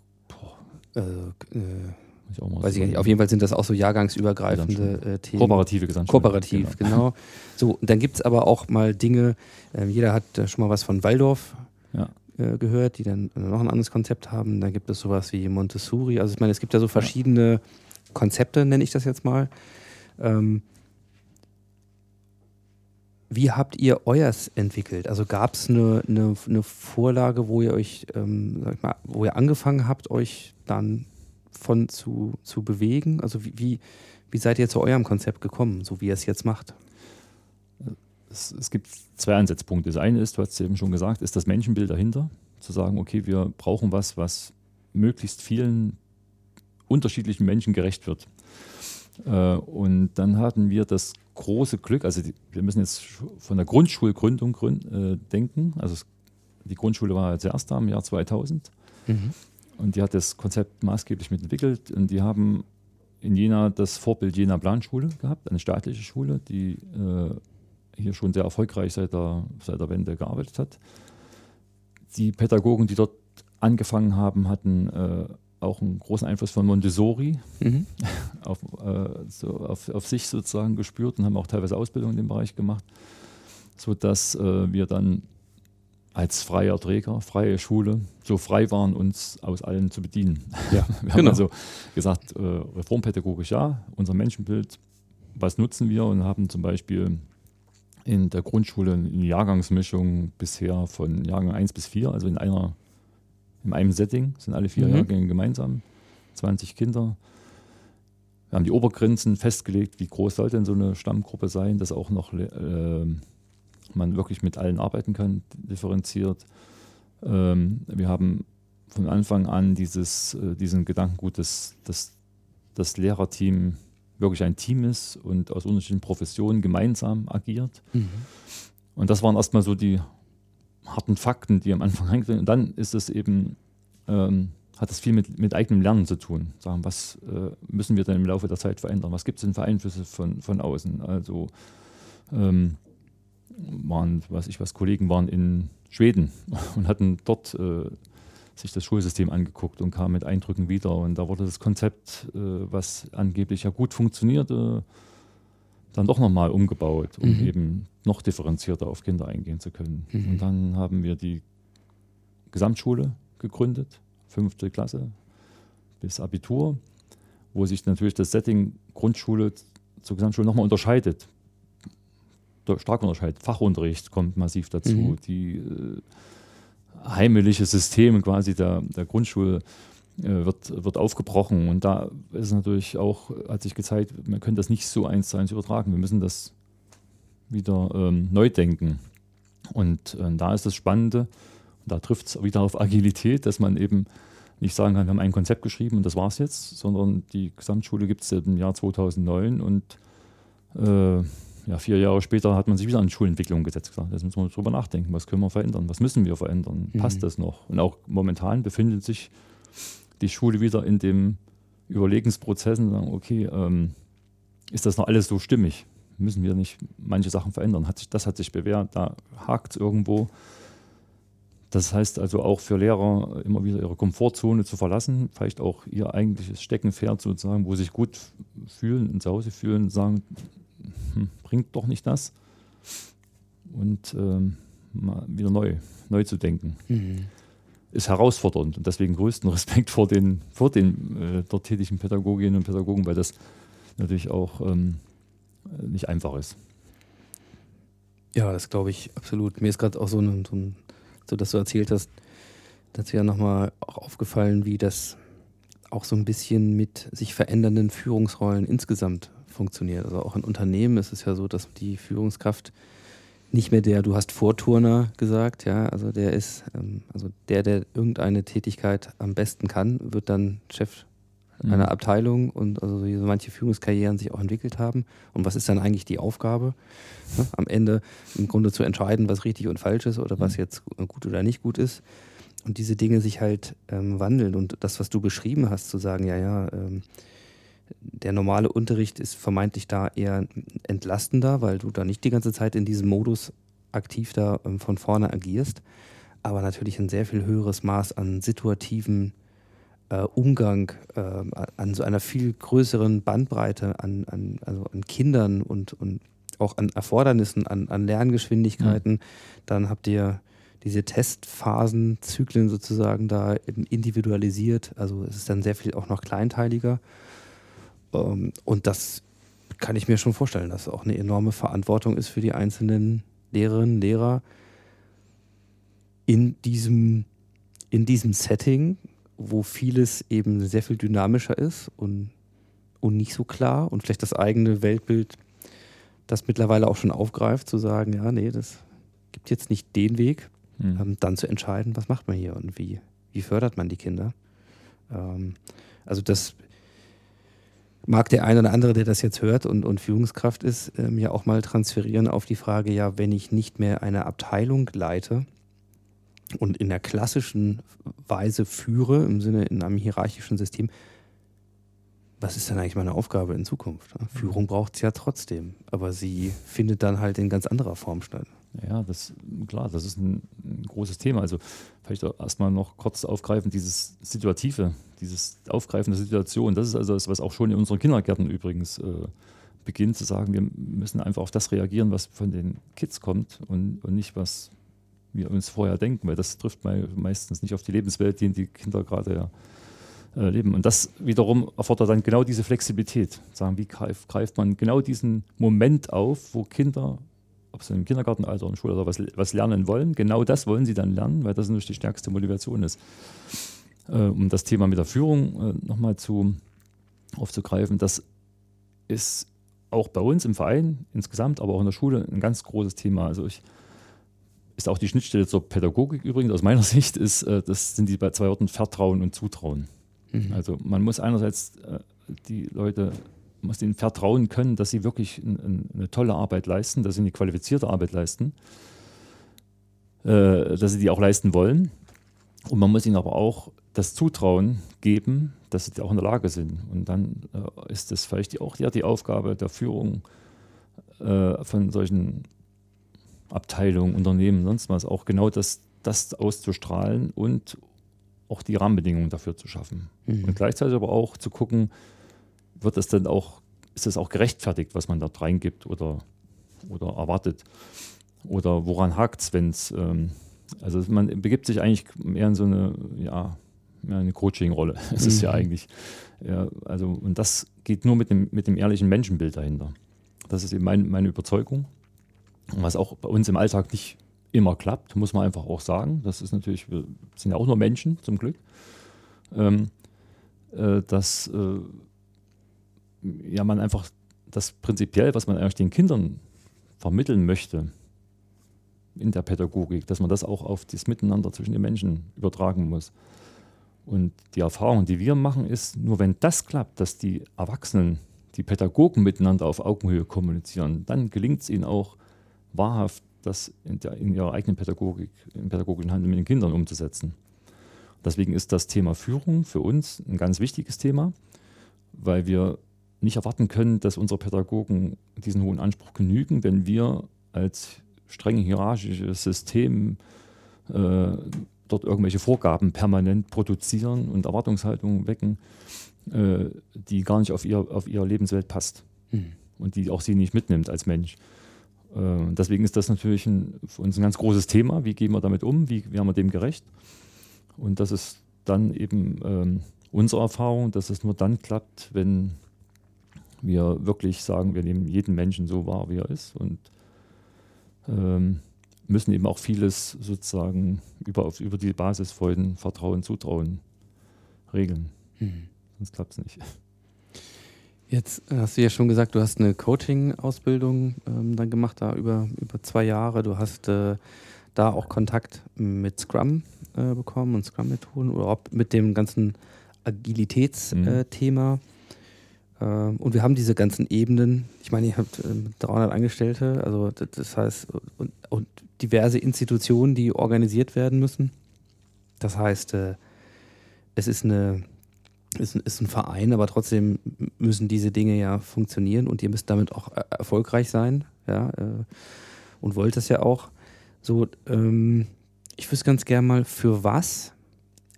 Äh, äh, muss ich auch mal weiß ich so- nicht. Auf jeden Fall sind das auch so jahrgangsübergreifende äh, Themen. Kooperative Gesamtschule. Kooperativ, genau. So, und dann gibt es aber auch mal Dinge, ähm, jeder hat äh, schon mal was von Waldorf Ja. äh, gehört, die dann noch ein anderes Konzept haben. Dann gibt es sowas wie Montessori. Also ich meine, es gibt ja so verschiedene Konzepte, nenne ich das jetzt mal. Ähm, wie habt ihr euers entwickelt? Also gab es eine, eine, eine Vorlage, wo ihr euch, ähm, sag ich mal, wo ihr angefangen habt, euch dann von zu, zu bewegen? Also wie, wie, wie seid ihr zu eurem Konzept gekommen, so wie ihr es jetzt macht? es, es gibt zwei Ansatzpunkte. Das eine ist, du hast es eben schon gesagt, ist das Menschenbild dahinter. Zu sagen, okay, wir brauchen was, was möglichst vielen unterschiedlichen Menschen gerecht wird. Äh, und dann hatten wir das große Glück, also die, wir müssen jetzt von der Grundschulgründung grün, äh, denken. Also es, die Grundschule war zuerst da im Jahr 2000 und die hat das Konzept maßgeblich mitentwickelt und die haben in Jena das Vorbild Jena Planschule gehabt, eine staatliche Schule, die äh, hier schon sehr erfolgreich seit der, seit der Wende gearbeitet hat. Die Pädagogen, die dort angefangen haben, hatten äh, auch einen großen Einfluss von Montessori Mhm. auf, äh, so auf, auf sich sozusagen gespürt und haben auch teilweise Ausbildung in dem Bereich gemacht, sodass äh, wir dann als freier Träger, freie Schule, so frei waren, uns aus allen zu bedienen. Ja, Wir haben genau. also gesagt, äh, reformpädagogisch ja, unser Menschenbild, was nutzen wir und haben zum Beispiel in der Grundschule eine Jahrgangsmischung bisher von Jahrgang 1 bis 4, also in einer, in einem Setting, sind alle vier Mhm. Jahrgänge gemeinsam, 20 Kinder. Wir haben die Obergrenzen festgelegt, wie groß soll denn so eine Stammgruppe sein, dass auch noch äh, man wirklich mit allen arbeiten kann, differenziert. Ähm, wir haben von Anfang an dieses, äh, diesen Gedankengut, dass, dass das Lehrerteam wirklich ein Team ist und aus unterschiedlichen Professionen gemeinsam agiert. Mhm. Und das waren erstmal so die harten Fakten, die am Anfang reingegangen Und dann ist es eben, ähm, hat es viel mit, mit eigenem Lernen zu tun. Sagen, was äh, müssen wir denn im Laufe der Zeit verändern? Was gibt es denn für Einflüsse von, von außen? Also ähm, waren, weiß ich was, Kollegen waren in Schweden und hatten dort äh, sich das Schulsystem angeguckt und kam mit Eindrücken wieder. Und da wurde das Konzept, äh, was angeblich ja gut funktionierte, dann doch nochmal umgebaut, um Mhm. eben noch differenzierter auf Kinder eingehen zu können. Mhm. Und dann haben wir die Gesamtschule gegründet, fünfte Klasse bis Abitur, wo sich natürlich das Setting Grundschule zur Gesamtschule nochmal unterscheidet. Stark unterscheidet. Fachunterricht kommt massiv dazu. Mhm. Die äh, heimelige System quasi der, der Grundschule äh, wird, wird aufgebrochen. Und da ist es natürlich auch, hat sich gezeigt, man könnte das nicht so eins zu eins übertragen. Wir müssen das wieder ähm, neu denken. Und äh, da ist das Spannende, und da trifft es wieder auf Agilität, dass man eben nicht sagen kann, wir haben ein Konzept geschrieben und das war's jetzt, sondern die Gesamtschule gibt es im Jahr 2009 und äh, ja, vier Jahre später hat man sich wieder an Schulentwicklung gesetzt. Gesagt, Jetzt müssen wir drüber nachdenken, was können wir verändern, was müssen wir verändern, Mhm. passt das noch? Und auch momentan befindet sich die Schule wieder in dem Überlegensprozess und sagen, okay, ähm, ist das noch alles so stimmig? Müssen wir nicht manche Sachen verändern? Hat sich, das hat sich bewährt, da hakt es irgendwo. Das heißt also auch für Lehrer immer wieder ihre Komfortzone zu verlassen, vielleicht auch ihr eigentliches Steckenpferd sozusagen, wo sie sich gut fühlen, und zu Hause fühlen, sagen, hm, bringt doch nicht das. Und ähm, mal wieder neu, neu zu denken Mhm. ist herausfordernd und deswegen größten Respekt vor den, vor den äh, dort tätigen Pädagoginnen und Pädagogen, weil das natürlich auch ähm, nicht einfach ist. Ja, das glaube ich absolut. Mir ist gerade auch so, ein, so, ein, so, dass du erzählt hast, dazu ja nochmal auch aufgefallen, wie das auch so ein bisschen mit sich verändernden Führungsrollen insgesamt funktioniert. Also auch in Unternehmen ist es ja so, dass die Führungskraft nicht mehr der, du hast Vorturner gesagt, ja, also der ist, ähm, also der, der irgendeine Tätigkeit am besten kann, wird dann Chef Mhm. einer Abteilung und also wie so manche Führungskarrieren sich auch entwickelt haben. Und was ist dann eigentlich die Aufgabe? Ne? Am Ende im Grunde zu entscheiden, was richtig und falsch ist oder was Mhm. jetzt gut oder nicht gut ist. Und diese Dinge sich halt ähm, wandeln. Und das, was du beschrieben hast, zu sagen, ja, ja, ähm, der normale Unterricht ist vermeintlich da eher entlastender, weil du da nicht die ganze Zeit in diesem Modus aktiv da ähm, von vorne agierst, aber natürlich ein sehr viel höheres Maß an situativen äh, Umgang, äh, an so einer viel größeren Bandbreite an, an, also an Kindern und, und auch an Erfordernissen, an, an Lerngeschwindigkeiten. Dann habt ihr diese Testphasen, Zyklen sozusagen da individualisiert. Also es ist dann sehr viel auch noch kleinteiliger. Ähm, und das kann ich mir schon vorstellen, dass auch eine enorme Verantwortung ist für die einzelnen Lehrerinnen, Lehrer in diesem, in diesem Setting, wo vieles eben sehr viel dynamischer ist und, und nicht so klar und vielleicht das eigene Weltbild das mittlerweile auch schon aufgreift, zu sagen, ja, nee, das gibt jetzt nicht den Weg, Mhm. ähm, dann zu entscheiden, was macht man hier und wie, wie fördert man die Kinder. Ähm, also das mag der eine oder andere, der das jetzt hört und, und Führungskraft ist, ähm, ja auch mal transferieren auf die Frage, ja, wenn ich nicht mehr eine Abteilung leite und in der klassischen Weise führe, im Sinne in einem hierarchischen System, was ist denn eigentlich meine Aufgabe in Zukunft? Führung braucht es ja trotzdem, aber sie findet dann halt in ganz anderer Form statt. Ja, das klar, das ist ein, ein großes Thema. Also vielleicht erstmal noch kurz aufgreifen, dieses Situative, dieses Aufgreifen der Situation, das ist also das, was auch schon in unseren Kindergärten übrigens äh, beginnt zu sagen, wir müssen einfach auf das reagieren, was von den Kids kommt und, und nicht, was wir uns vorher denken, weil das trifft mei- meistens nicht auf die Lebenswelt, die die Kinder gerade ja, äh. Und das wiederum erfordert dann genau diese Flexibilität. Sagen, wie greift, greift man genau diesen Moment auf, wo Kinder ob sie im Kindergartenalter in der Schule oder was, was lernen wollen, genau das wollen sie dann lernen, weil das natürlich die stärkste Motivation ist. Äh, um das Thema mit der Führung äh, nochmal zu, aufzugreifen, das ist auch bei uns im Verein insgesamt, aber auch in der Schule ein ganz großes Thema. Also ich, ist auch die Schnittstelle zur Pädagogik übrigens aus meiner Sicht, ist, äh, das sind die zwei Worten Vertrauen und Zutrauen. Also man muss einerseits äh, die Leute muss ihnen vertrauen können, dass sie wirklich ein, ein, eine tolle Arbeit leisten, dass sie eine qualifizierte Arbeit leisten, äh, dass sie die auch leisten wollen. Und man muss ihnen aber auch das Zutrauen geben, dass sie auch in der Lage sind. Und dann äh, ist es vielleicht auch ja, die Aufgabe der Führung von solchen Abteilungen, Unternehmen, sonst was, auch genau das, das auszustrahlen und auch die Rahmenbedingungen dafür zu schaffen. Mhm. Und gleichzeitig aber auch zu gucken, wird das denn auch, ist das auch gerechtfertigt, was man dort reingibt oder, oder erwartet? Oder woran hakt es, wenn es, ähm, also man begibt sich eigentlich mehr in so eine, ja, eine Coaching-Rolle. Es ist ja Mhm. eigentlich, ja, also, und das geht nur mit dem, mit dem ehrlichen Menschenbild dahinter. Das ist eben mein, meine Überzeugung. Was auch bei uns im Alltag nicht immer klappt, muss man einfach auch sagen. Das ist natürlich, wir sind ja auch nur Menschen, zum Glück. Ähm, äh, dass äh, ja, man einfach das prinzipiell, was man eigentlich den Kindern vermitteln möchte in der Pädagogik, dass man das auch auf das Miteinander zwischen den Menschen übertragen muss. Und die Erfahrung, die wir machen, ist, nur wenn das klappt, dass die Erwachsenen, die Pädagogen miteinander auf Augenhöhe kommunizieren, dann gelingt es ihnen auch wahrhaft, das in, der, in ihrer eigenen Pädagogik, im pädagogischen Handeln mit den Kindern umzusetzen. Deswegen ist das Thema Führung für uns ein ganz wichtiges Thema, weil wir nicht erwarten können, dass unsere Pädagogen diesen hohen Anspruch genügen, wenn wir als streng hierarchisches System äh, dort irgendwelche Vorgaben permanent produzieren und Erwartungshaltungen wecken, äh, die gar nicht auf ihr, auf ihre Lebenswelt passt Mhm. und die auch sie nicht mitnimmt als Mensch. Äh, deswegen ist das natürlich ein, für uns ein ganz großes Thema. Wie gehen wir damit um? Wie werden wir dem gerecht? Und das ist dann eben ähm, unsere Erfahrung, dass es nur dann klappt, wenn wir wirklich sagen, wir nehmen jeden Menschen so wahr, wie er ist und ähm, müssen eben auch vieles sozusagen über, auf, über die Basis Freuden, Vertrauen, Zutrauen regeln. Mhm. Sonst klappt es nicht. Jetzt hast du ja schon gesagt, du hast eine Coaching-Ausbildung ähm, dann gemacht, da über, über zwei Jahre. Du hast äh, da auch Kontakt mit Scrum äh, bekommen und Scrum-Methoden oder auch mit dem ganzen Agilitätsthema. Ähm, und wir haben diese ganzen Ebenen. Ich meine, ihr habt ähm, 300 Angestellte, also das, das heißt, und, und diverse Institutionen, die organisiert werden müssen. Das heißt, äh, es ist eine ist, ist ein Verein, aber trotzdem müssen diese Dinge ja funktionieren und ihr müsst damit auch erfolgreich sein, ja, äh, und wollt das ja auch. So, ähm, ich wüsste ganz gern mal, für was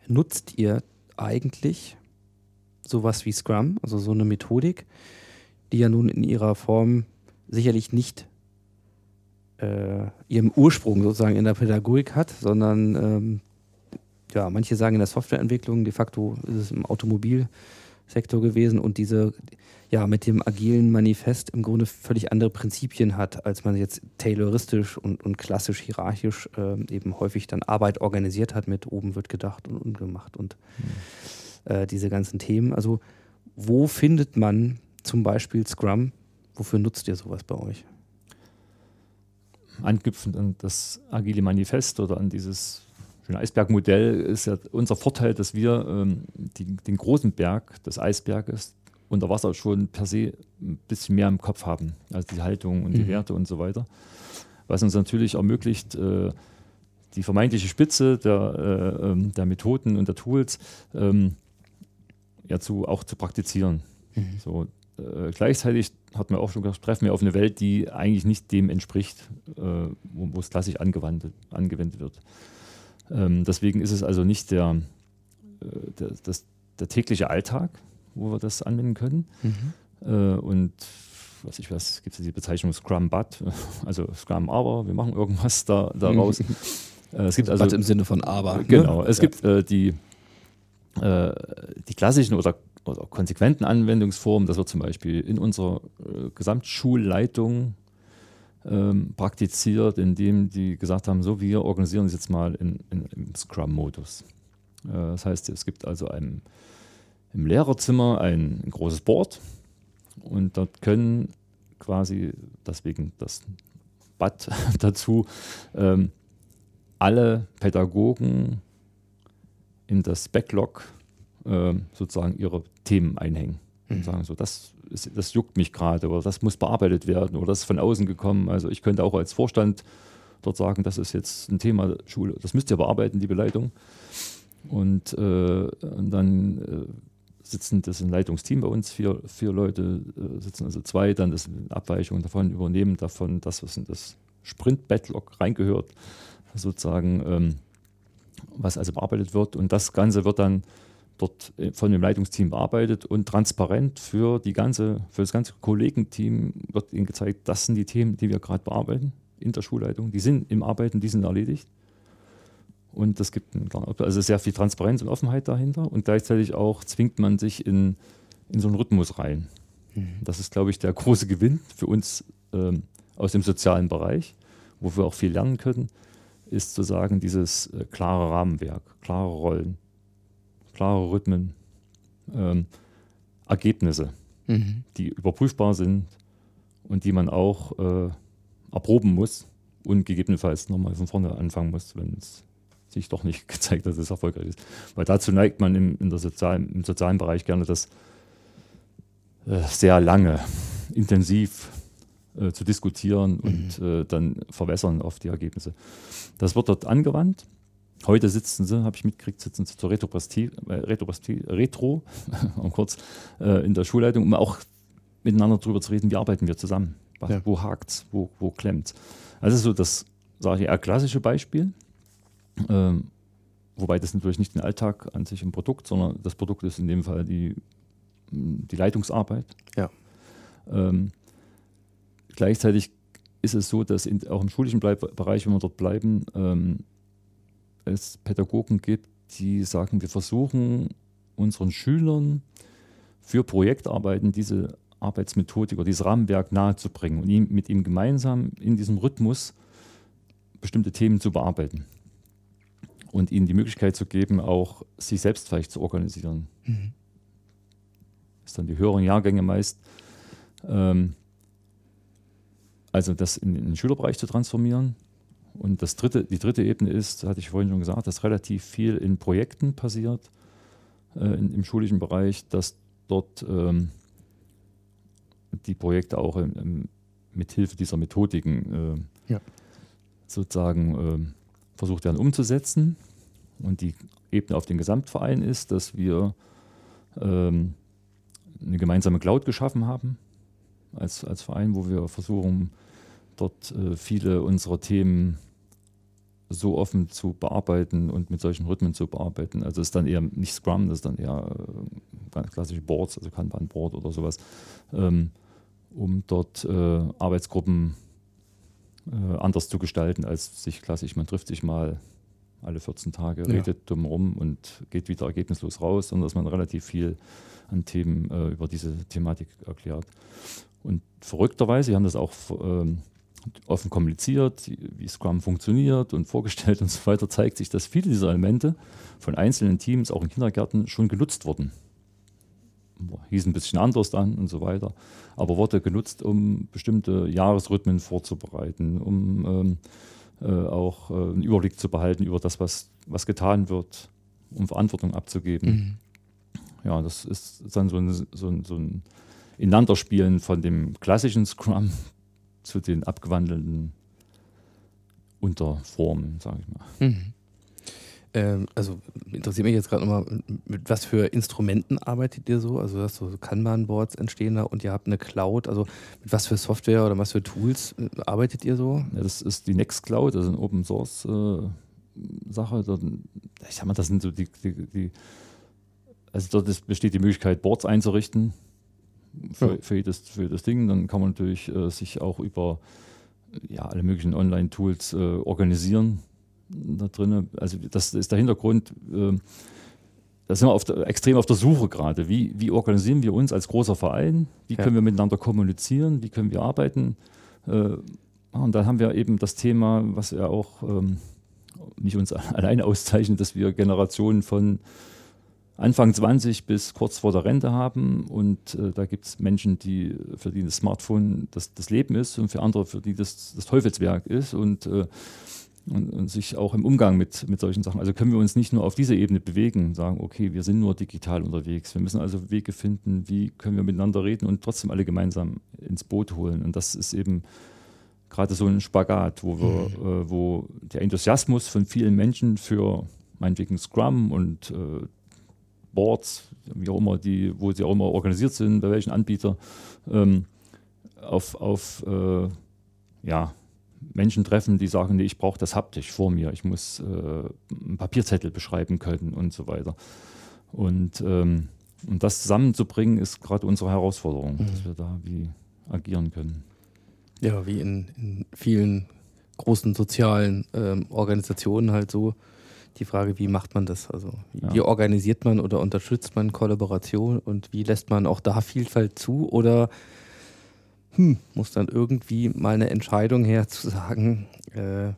nutzt ihr eigentlich sowas wie Scrum, also so eine Methodik, die ja nun in ihrer Form sicherlich nicht äh, ihren Ursprung sozusagen in der Pädagogik hat, sondern ähm, ja, manche sagen in der Softwareentwicklung, de facto ist es im Automobilsektor gewesen und diese, ja, mit dem agilen Manifest im Grunde völlig andere Prinzipien hat, als man jetzt tayloristisch und, und klassisch hierarchisch ähm, eben häufig dann Arbeit organisiert hat mit oben wird gedacht und unten gemacht und äh, diese ganzen Themen. Also, wo findet man zum Beispiel Scrum? Wofür nutzt ihr sowas bei euch? anknüpfend an das agile Manifest oder an dieses schöne Eisbergmodell ist ja unser Vorteil, dass wir ähm, die, den großen Berg des Eisberges unter Wasser schon per se ein bisschen mehr im Kopf haben, also die Haltung und die Mhm. Werte und so weiter. Was uns natürlich ermöglicht, äh, die vermeintliche Spitze der, äh, ähm, der Methoden und der Tools ähm, ja, zu, auch zu praktizieren. So, äh, gleichzeitig hat man auch schon gesagt, treffen wir auf eine Welt, die eigentlich nicht dem entspricht, äh, wo, wo es klassisch angewandt, angewendet wird. Ähm, deswegen ist es also nicht der, äh, der, das, der tägliche Alltag, wo wir das anwenden können. Äh, und was ich weiß, gibt es die Bezeichnung Scrum But, also Scrum Aber, wir machen irgendwas da, daraus. Äh, es gibt also But im Sinne von aber. Genau, ne? es Ja. gibt äh, die, äh, die klassischen oder, oder konsequenten Anwendungsformen, das wird zum Beispiel in unserer äh, Gesamtschulleitung ähm, praktiziert, indem die gesagt haben, so, wir organisieren uns jetzt mal in, in, im Scrum-Modus. Äh, das heißt, es gibt also ein, im Lehrerzimmer ein, ein großes Board und dort können quasi, deswegen das Bad dazu, ähm, alle Pädagogen in das Backlog ähm, sozusagen ihre Themen einhängen und sagen so, das, das juckt mich gerade oder das muss bearbeitet werden oder das ist von außen gekommen. Also ich könnte auch als Vorstand dort sagen, das ist jetzt ein Thema Schule, das müsst ihr bearbeiten, liebe Leitung. Und, äh, und dann äh, sitzen das ist ein Leitungsteam bei uns, vier, vier Leute äh, sitzen also zwei, dann das Abweichung davon, übernehmen davon das, was in das Sprint-Backlog reingehört, sozusagen ähm, was also bearbeitet wird. Und das Ganze wird dann dort äh, von dem Leitungsteam bearbeitet und transparent für, die ganze, für das ganze Kollegenteam wird ihnen gezeigt, das sind die Themen, die wir gerade bearbeiten in der Schulleitung. Die sind im Arbeiten, die sind erledigt. Und das gibt also sehr viel Transparenz und Offenheit dahinter. Und gleichzeitig auch zwingt man sich in, in so einen Rhythmus rein. Mhm. Das ist, glaube ich, der große Gewinn für uns ähm, aus dem sozialen Bereich, wo wir auch viel lernen können, ist zu sagen, dieses äh, klare Rahmenwerk, klare Rollen, klare Rhythmen, ähm, Ergebnisse, mhm. die überprüfbar sind und die man auch äh, erproben muss und gegebenenfalls nochmal von vorne anfangen muss, wenn es sich doch nicht gezeigt hat, dass es erfolgreich ist. Weil dazu neigt man im, in der sozialen, im sozialen Bereich gerne das äh, sehr lange, intensiv äh, zu diskutieren mhm. und äh, dann verwässern auf die Ergebnisse. Das wird dort angewandt. Heute sitzen sie, habe ich mitgekriegt, sitzen sie zur Retroplastie, äh, Retroplastie, Retro, um kurz, äh, in der Schulleitung, um auch miteinander darüber zu reden, wie arbeiten wir zusammen. Was, ja. Wo hakt es, wo, wo klemmt Also so das, sage ich, eher klassische Beispiel. Ähm, wobei das natürlich nicht den Alltag an sich im Produkt, sondern das Produkt ist in dem Fall die, die Leitungsarbeit. Ja. Ähm, gleichzeitig ist es so, dass in, auch im schulischen Bereich, wenn wir dort bleiben, ähm, es Pädagogen gibt, die sagen, wir versuchen unseren Schülern für Projektarbeiten diese Arbeitsmethodik oder dieses Rahmenwerk nahezubringen und ihm, mit ihm gemeinsam in diesem Rhythmus bestimmte Themen zu bearbeiten und ihnen die Möglichkeit zu geben, auch sich selbst vielleicht zu organisieren. Mhm. Das ist dann die höheren Jahrgänge meist. Ähm, also das in, in, den Schülerbereich zu transformieren. Und das dritte, die dritte Ebene ist, hatte ich vorhin schon gesagt, dass relativ viel in Projekten passiert äh, in, im schulischen Bereich, dass dort ähm, die Projekte auch im, im, mit Hilfe dieser Methodiken äh, ja. sozusagen äh, versucht werden umzusetzen. Und die Ebene auf den Gesamtverein ist, dass wir ähm, eine gemeinsame Cloud geschaffen haben als, als Verein, wo wir versuchen, dort äh, viele unserer Themen so offen zu bearbeiten und mit solchen Rhythmen zu bearbeiten. Also es ist dann eher nicht Scrum, das ist dann eher äh, ganz klassische Boards, also Kanban-Board oder sowas, ähm, um dort äh, Arbeitsgruppen anders zu gestalten, als sich klassisch, man trifft sich mal alle 14 Tage, ja. redet dumm rum und geht wieder ergebnislos raus, sondern dass man relativ viel an Themen über diese Thematik erklärt. Und verrückterweise, wir haben das auch ähm, offen kommuniziert, wie Scrum funktioniert und vorgestellt und so weiter, zeigt sich, dass viele dieser Elemente von einzelnen Teams auch in Kindergärten schon genutzt wurden. Hieß ein bisschen anders dann und so weiter, aber wurde genutzt, um bestimmte Jahresrhythmen vorzubereiten, um ähm, äh, auch äh, einen Überblick zu behalten über das, was, was getan wird, um Verantwortung abzugeben. Mhm. Ja, das ist dann so ein, so ein, so ein Ineinanderspielen von dem klassischen Scrum zu den abgewandelten Unterformen, sage ich mal. Mhm. Ähm, also interessiert mich jetzt gerade nochmal, mit was für Instrumenten arbeitet ihr so? Also dass so Kanban-Boards entstehen da und ihr habt eine Cloud. Also mit was für Software oder was für Tools äh, arbeitet ihr so? Ja, das ist die Nextcloud, also eine Open Source äh, Sache. Ich sag mal, das sind so die, die, die also dort ist, besteht die Möglichkeit, Boards einzurichten für, für, jedes, für jedes Ding. Dann kann man natürlich äh, sich auch über ja, alle möglichen Online-Tools äh, organisieren da drin. Also das ist der Hintergrund. Äh, da sind wir auf der, extrem auf der Suche gerade. Wie, wie organisieren wir uns als großer Verein? Wie ja. können wir miteinander kommunizieren? Wie können wir arbeiten? Äh, und dann haben wir eben das Thema, was ja auch ähm, nicht uns alleine auszeichnet, dass wir Generationen von Anfang 20 bis kurz vor der Rente haben. Und äh, da gibt es Menschen, die, für die das Smartphone das, das Leben ist und für andere, für die das das Teufelswerk ist. Und, äh, und, und, sich auch im Umgang mit, mit solchen Sachen. Also können wir uns nicht nur auf dieser Ebene bewegen, und sagen, okay, wir sind nur digital unterwegs. Wir müssen also Wege finden, wie können wir miteinander reden und trotzdem alle gemeinsam ins Boot holen. Und das ist eben gerade so ein Spagat, wo, wir, mhm. äh, wo der Enthusiasmus von vielen Menschen für meinetwegen Scrum und äh, Boards, wie auch immer, die, wo sie auch immer organisiert sind, bei welchen Anbieter, ähm, auf, auf äh, ja, Menschen treffen, die sagen, nee, ich brauche das haptisch vor mir, ich muss äh, einen Papierzettel beschreiben können und so weiter. Und ähm, um das zusammenzubringen, ist gerade unsere Herausforderung, Mhm. dass wir da wie agieren können. Ja, wie in, in vielen großen sozialen ähm, Organisationen halt so. Die Frage, wie macht man das? Also wie, Ja. wie organisiert man oder unterstützt man Kollaboration und wie lässt man auch da Vielfalt zu? Oder hm, muss dann irgendwie mal eine Entscheidung her zu sagen, äh,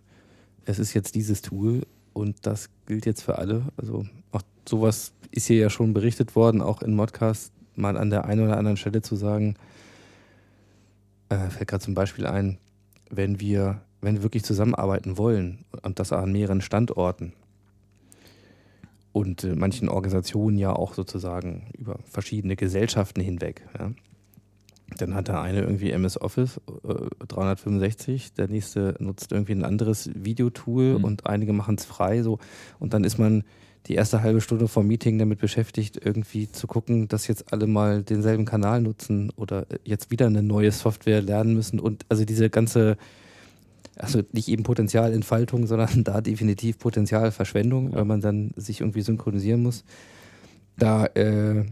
es ist jetzt dieses Tool und das gilt jetzt für alle. Also auch sowas ist hier ja schon berichtet worden, auch in Modcast, mal an der einen oder anderen Stelle zu sagen, äh, fällt gerade zum Beispiel ein, wenn wir, wenn wir wirklich zusammenarbeiten wollen und das an mehreren Standorten und äh, manchen Organisationen ja auch sozusagen über verschiedene Gesellschaften hinweg, ja, dann hat der eine irgendwie MS Office äh, 365, der nächste nutzt irgendwie ein anderes Videotool Mhm. und einige machen es frei so. Und dann ist man die erste halbe Stunde vom Meeting damit beschäftigt, irgendwie zu gucken, dass jetzt alle mal denselben Kanal nutzen oder jetzt wieder eine neue Software lernen müssen. Und also diese ganze, also nicht eben Potenzialentfaltung, sondern da definitiv Potenzialverschwendung, weil man dann sich irgendwie synchronisieren muss. Da, äh,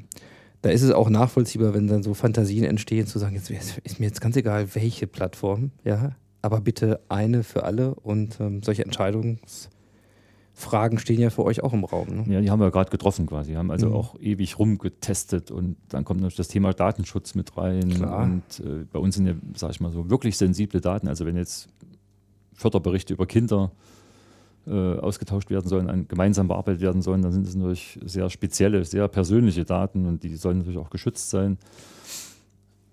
da ist es auch nachvollziehbar, wenn dann so Fantasien entstehen, zu sagen, jetzt ist mir jetzt ganz egal, welche Plattform, ja, aber bitte eine für alle und ähm, solche Entscheidungsfragen stehen ja für euch auch im Raum. Ne? Ja, die haben wir gerade getroffen quasi. haben also Mhm. auch ewig rumgetestet und dann kommt natürlich das Thema Datenschutz mit rein. Klar. Und äh, bei uns sind ja, sag ich mal so, wirklich sensible Daten. Also wenn jetzt Förderberichte über Kinder äh, ausgetauscht werden sollen, gemeinsam bearbeitet werden sollen, dann sind es natürlich sehr spezielle, sehr persönliche Daten und die sollen natürlich auch geschützt sein.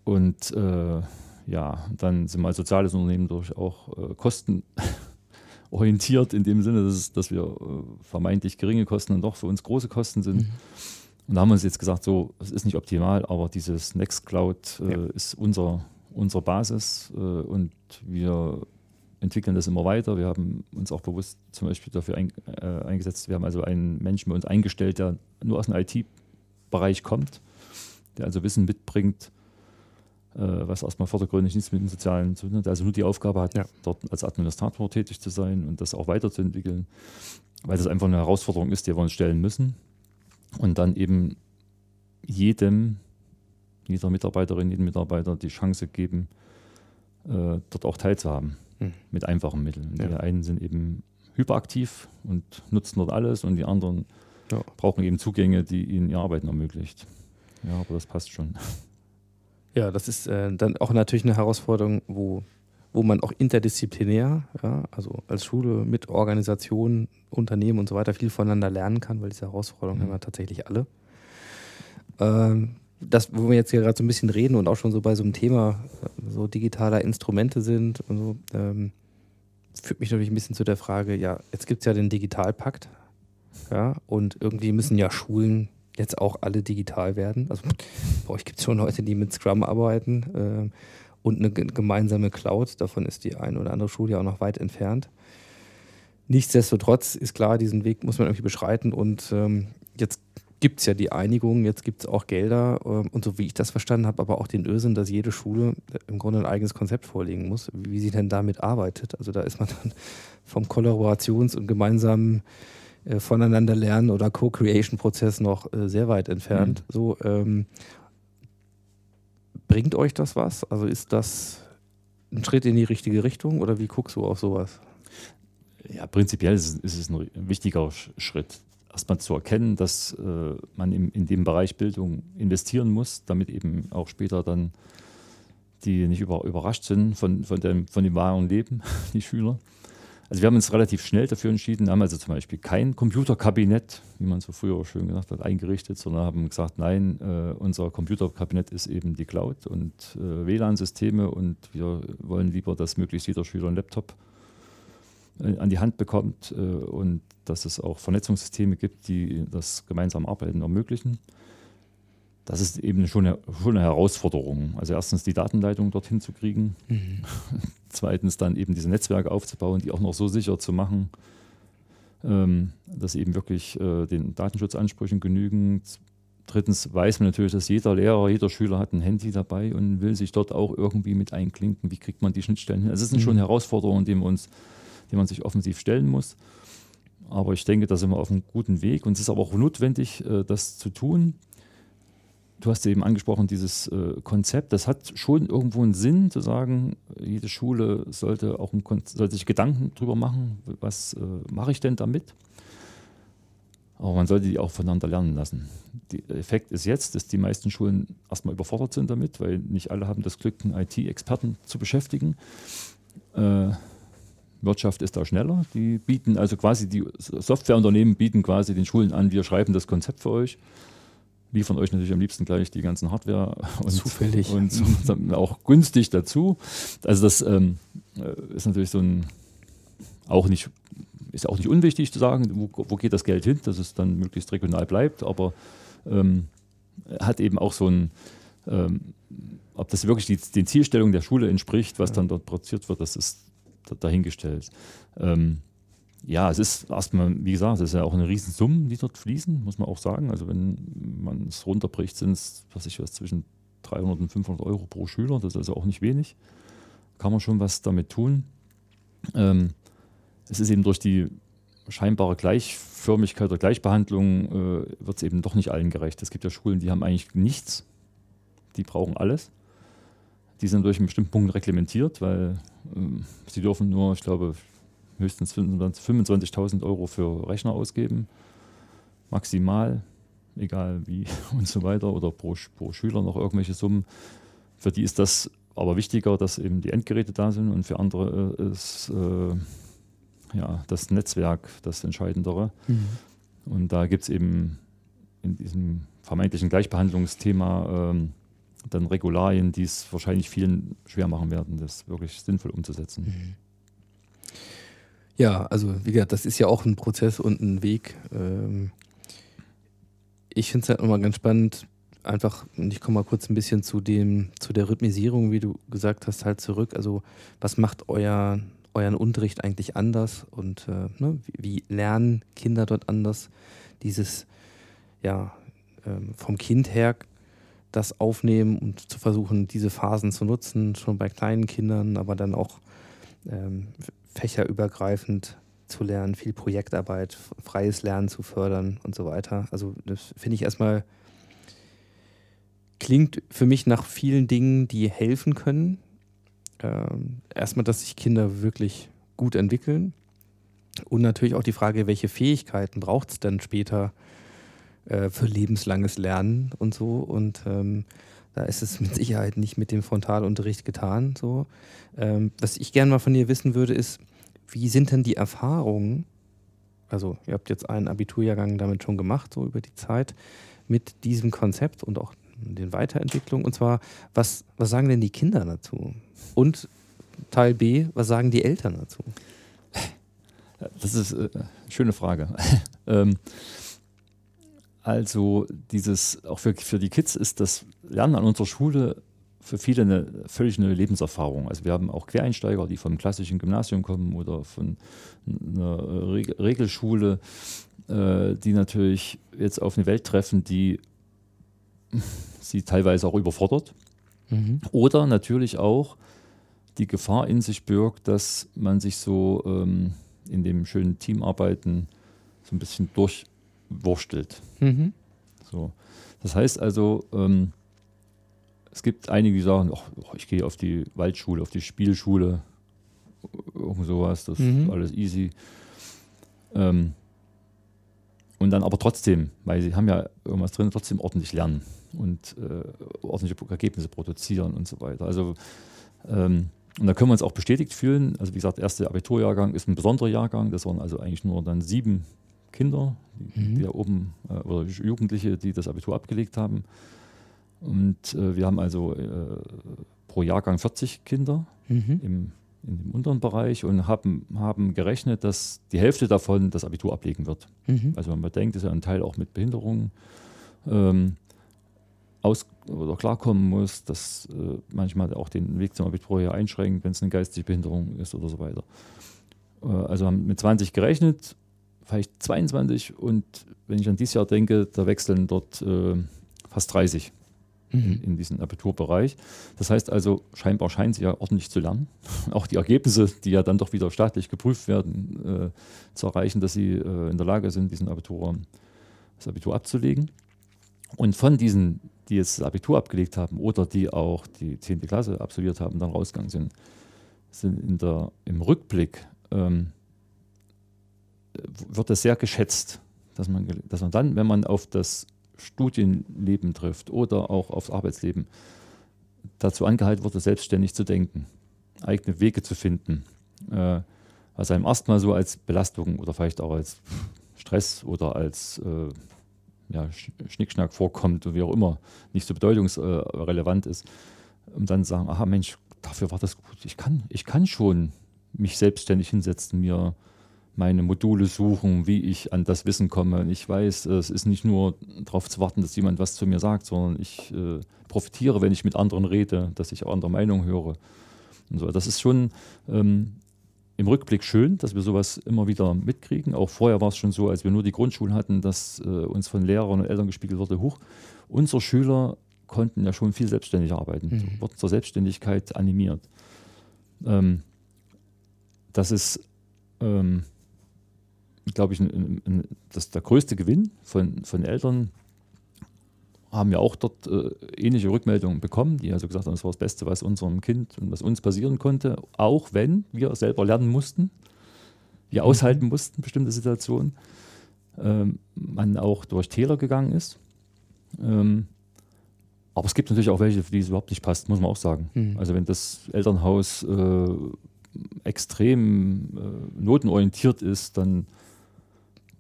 Und äh, ja, dann sind wir als soziales Unternehmen durch auch äh, kostenorientiert in dem Sinne, dass, dass wir äh, vermeintlich geringe Kosten dann doch für uns große Kosten sind. Und da haben wir uns jetzt gesagt, so, es ist nicht optimal, aber dieses Nextcloud äh, Ja. ist unser, unsere Basis äh, und wir entwickeln das immer weiter. Wir haben uns auch bewusst zum Beispiel dafür ein, äh, eingesetzt. Wir haben also einen Menschen bei uns eingestellt, der nur aus dem IT-Bereich kommt, der also Wissen mitbringt, äh, was erstmal vordergründig nichts mit dem Sozialen zu tun hat. Also nur die Aufgabe hat, Ja. dort als Administrator tätig zu sein und das auch weiterzuentwickeln, weil das einfach eine Herausforderung ist, die wir uns stellen müssen. Und dann eben jedem, jeder Mitarbeiterin, jedem Mitarbeiter die Chance geben, äh, dort auch teilzuhaben Hm. mit einfachen Mitteln. Ja. Die einen sind eben hyperaktiv und nutzen dort alles und die anderen Ja. brauchen eben Zugänge, die ihnen ihr Arbeiten ermöglicht. Ja, aber das passt schon. Ja, das ist äh, dann auch natürlich eine Herausforderung, wo, wo man auch interdisziplinär, ja, also als Schule mit Organisationen, Unternehmen und so weiter viel voneinander lernen kann, weil diese Herausforderungen Mhm. haben wir tatsächlich alle. Ähm, das, wo wir jetzt hier gerade so ein bisschen reden und auch schon so bei so einem Thema so digitaler Instrumente sind und so, ähm, führt mich natürlich ein bisschen zu der Frage, ja, jetzt gibt es ja den Digitalpakt, ja, und irgendwie müssen ja Schulen jetzt auch alle digital werden. Also bei euch gibt es schon Leute, die mit Scrum arbeiten ähm, und eine ge- gemeinsame Cloud. Davon ist die eine oder andere Schule ja auch noch weit entfernt. Nichtsdestotrotz ist klar, diesen Weg muss man irgendwie beschreiten und ähm, jetzt gibt es ja die Einigung, jetzt gibt es auch Gelder ähm, und so wie ich das verstanden habe, aber auch den Irrsinn, dass jede Schule äh, im Grunde ein eigenes Konzept vorlegen muss, wie sie denn damit arbeitet. Also da ist man dann vom Kollaborations- und gemeinsamen äh, voneinander lernen oder Co-Creation-Prozess noch äh, sehr weit entfernt. So ähm, bringt euch das was? Also ist das ein Schritt in die richtige Richtung oder wie guckst du auf sowas? Ja, prinzipiell ist es, ein wichtiger Sch- Schritt, erstmal zu erkennen, dass äh, man im, in dem Bereich Bildung investieren muss, damit eben auch später dann die nicht über, überrascht sind von, von, dem, von dem wahren Leben, die Schüler. Also wir haben uns relativ schnell dafür entschieden, haben also zum Beispiel kein Computerkabinett, wie man so früher schön gesagt hat, eingerichtet, sondern haben gesagt, nein, äh, unser Computerkabinett ist eben die Cloud und äh, WLAN-Systeme und wir wollen lieber, dass möglichst jeder Schüler einen Laptop äh, an die Hand bekommt äh, und dass es auch Vernetzungssysteme gibt, die das gemeinsame Arbeiten ermöglichen. Das ist eben schon eine, schon eine Herausforderung. Also erstens die Datenleitung dorthin zu kriegen, zweitens dann eben diese Netzwerke aufzubauen, die auch noch so sicher zu machen, ähm, dass eben wirklich äh, den Datenschutzansprüchen genügen. Drittens weiß man natürlich, dass jeder Lehrer, jeder Schüler hat ein Handy dabei und will sich dort auch irgendwie mit einklinken. Wie kriegt man die Schnittstellen hin? Also es sind schon Herausforderungen, denen, wir uns, denen man sich offensiv stellen muss. Aber ich denke, da sind wir auf einem guten Weg und es ist aber auch notwendig, äh, das zu tun. Du hast eben angesprochen, dieses äh, Konzept, das hat schon irgendwo einen Sinn, zu sagen, jede Schule sollte auch sollte sich Gedanken drüber machen, was äh, mache ich denn damit? Aber man sollte die auch voneinander lernen lassen. Der Effekt ist jetzt, dass die meisten Schulen erstmal überfordert sind damit, weil nicht alle haben das Glück, einen IT-Experten zu beschäftigen. Äh, Wirtschaft ist da schneller. Die bieten also quasi, die Softwareunternehmen bieten quasi den Schulen an, wir schreiben das Konzept für euch, liefern euch natürlich am liebsten gleich die ganzen Hardware und, Zufällig. und auch günstig dazu. Also das ähm, äh, ist natürlich so ein auch nicht ist auch nicht unwichtig zu sagen, wo, wo geht das Geld hin, dass es dann möglichst regional bleibt, aber ähm, hat eben auch so ein, ähm, ob das wirklich die, den Zielstellungen der Schule entspricht, was dann dort produziert wird, das ist dahingestellt. Ähm, ja, es ist erstmal, wie gesagt, es ist ja auch eine Riesensumme, die dort fließen, muss man auch sagen. Also wenn man es runterbricht, sind es, was ich weiß, zwischen 300 und 500 Euro pro Schüler, das ist also auch nicht wenig. Kann man schon was damit tun. Ähm, es ist eben durch die scheinbare Gleichförmigkeit oder Gleichbehandlung äh, wird es eben doch nicht allen gerecht. Es gibt ja Schulen, die haben eigentlich nichts, die brauchen alles. Die sind durch einen bestimmten Punkt reglementiert, weil ähm, sie dürfen nur, ich glaube, höchstens 25 25.000 Euro für Rechner ausgeben, maximal, egal wie und so weiter, oder pro, pro Schüler noch irgendwelche Summen. Für die ist das aber wichtiger, dass eben die Endgeräte da sind und für andere äh, ist äh, ja, das Netzwerk das Entscheidendere. Und da gibt es eben in diesem vermeintlichen Gleichbehandlungsthema ähm, dann Regularien, die es wahrscheinlich vielen schwer machen werden, das wirklich sinnvoll umzusetzen. Ja, also wie gesagt, das ist ja auch ein Prozess und ein Weg. Ähm, ich finde es halt nochmal ganz spannend, einfach, und ich komme mal kurz ein bisschen zu dem, zu der Rhythmisierung, wie du gesagt hast, halt zurück. Also, was macht euer, euren Unterricht eigentlich anders und äh, ne, wie, wie lernen Kinder dort anders? Dieses, ja, ähm, vom Kind her das aufnehmen und zu versuchen, diese Phasen zu nutzen, schon bei kleinen Kindern, aber dann auch ähm, fächerübergreifend zu lernen, viel Projektarbeit, freies Lernen zu fördern und so weiter. Also das finde ich erstmal, klingt für mich nach vielen Dingen, die helfen können. Ähm, erstmal, dass sich Kinder wirklich gut entwickeln und natürlich auch die Frage, welche Fähigkeiten braucht es dann später äh, für lebenslanges Lernen und so. Und ähm, da ist es mit Sicherheit nicht mit dem Frontalunterricht getan. So. Ähm, was ich gerne mal von dir wissen würde, ist, wie sind denn die Erfahrungen? Also, ihr habt jetzt einen Abiturjahrgang damit schon gemacht, so über die Zeit, mit diesem Konzept und auch den Weiterentwicklungen. Und zwar, was, was sagen denn die Kinder dazu? Und Teil B, was sagen die Eltern dazu? Das ist äh, eine schöne Frage. ähm, also dieses, auch für, für die Kids ist das Lernen an unserer Schule für viele eine völlig neue Lebenserfahrung. Also wir haben auch Quereinsteiger, die vom klassischen Gymnasium kommen oder von einer Reg Regelschule, äh, die natürlich jetzt auf eine Welt treffen, die sie teilweise auch überfordert. Oder natürlich auch die Gefahr in sich birgt, dass man sich so ähm, in dem schönen Teamarbeiten so ein bisschen durchwurstelt. Mhm. So. Das heißt also, ähm, es gibt einige, die sagen, "Ach, ach, ich gehe auf die Waldschule, auf die Spielschule, irgend sowas, das Mhm. ist alles easy. Ähm, und dann aber trotzdem, weil sie haben ja irgendwas drin, trotzdem ordentlich lernen und äh, ordentliche Ergebnisse produzieren und so weiter. Also ähm, und da können wir uns auch bestätigt fühlen. Also wie gesagt, der erste Abiturjahrgang ist ein besonderer Jahrgang. Das waren also eigentlich nur dann sieben Kinder, die, die da oben, äh, oder Jugendliche, die das Abitur abgelegt haben. Und äh, wir haben also äh, pro Jahrgang 40 Kinder Mhm. im, in dem unteren Bereich und haben, haben gerechnet, dass die Hälfte davon das Abitur ablegen wird. Mhm. Also wenn man bedenkt, ist ja ein Teil auch mit Behinderungen ähm, aus oder klarkommen muss, dass äh, manchmal auch den Weg zum Abitur hier einschränkt, wenn es eine geistige Behinderung ist oder so weiter. Äh, also haben mit 20 gerechnet, vielleicht 22 und wenn ich an dieses Jahr denke, da wechseln dort äh, fast 30 in, in diesem Abiturbereich. Das heißt also, scheinbar scheinen sie ja ordentlich zu lernen. Auch die Ergebnisse, die ja dann doch wieder staatlich geprüft werden, äh, zu erreichen, dass sie äh, in der Lage sind, diesen Abitur, das Abitur abzulegen. Und von diesen, die jetzt das Abitur abgelegt haben oder die auch die 10. Klasse absolviert haben, dann rausgegangen sind, sind in der, im Rückblick ähm, wird das sehr geschätzt, dass man, dass man dann, wenn man auf das Studienleben trifft oder auch aufs Arbeitsleben, dazu angehalten wurde, selbstständig zu denken, eigene Wege zu finden, äh, was einem erstmal so als Belastung oder vielleicht auch als Stress oder als äh, ja, Schnickschnack vorkommt und wie auch immer, nicht so bedeutungsrelevant ist, um dann zu sagen, aha Mensch, dafür war das gut, ich kann, ich kann schon mich selbstständig hinsetzen, mir meine Module suchen, wie ich an das Wissen komme. Und ich weiß, es ist nicht nur darauf zu warten, dass jemand was zu mir sagt, sondern ich äh, profitiere, wenn ich mit anderen rede, dass ich auch andere Meinungen höre. Und so. Das ist schon ähm, im Rückblick schön, dass wir sowas immer wieder mitkriegen. Auch vorher war es schon so, als wir nur die Grundschulen hatten, dass äh, uns von Lehrern und Eltern gespiegelt wurde, hoch, unsere Schüler konnten ja schon viel selbstständig arbeiten, mhm. wurden zur Selbstständigkeit animiert. Ähm, das ist ähm, glaube ich, ein, ein, das der größte Gewinn von, von Eltern. Haben ja auch dort äh, ähnliche Rückmeldungen bekommen, die also gesagt haben, das war das Beste, was unserem Kind und was uns passieren konnte, auch wenn wir selber lernen mussten, wir mhm. aushalten mussten, bestimmte Situationen, ähm, man auch durch Täler gegangen ist. Ähm, aber es gibt natürlich auch welche, für die es überhaupt nicht passt, muss man auch sagen. Mhm. Also wenn das Elternhaus äh, extrem äh, notenorientiert ist, dann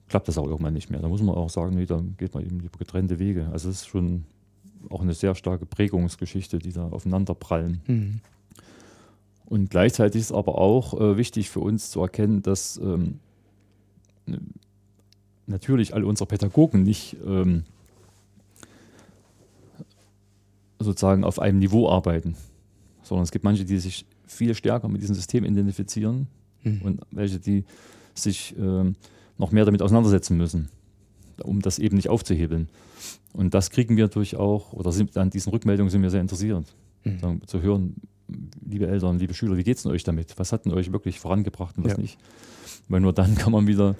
klappt das auch irgendwann nicht mehr. Da muss man auch sagen, nee, dann geht man eben lieber getrennte Wege. Also es ist schon auch eine sehr starke Prägungsgeschichte, die da aufeinander prallen. Mhm. Und gleichzeitig ist aber auch äh, wichtig für uns zu erkennen, dass ähm, natürlich alle unsere Pädagogen nicht ähm, sozusagen auf einem Niveau arbeiten, sondern es gibt manche, die sich viel stärker mit diesem System identifizieren mhm. und welche, die sich ähm, noch mehr damit auseinandersetzen müssen, um das eben nicht aufzuhebeln. Und das kriegen wir durch auch, oder sind, an diesen Rückmeldungen sind wir sehr interessiert, mhm. zu hören, liebe Eltern, liebe Schüler, wie geht es denn euch damit? Was hat denn euch wirklich vorangebracht und was ja. nicht? Weil nur dann kann man wieder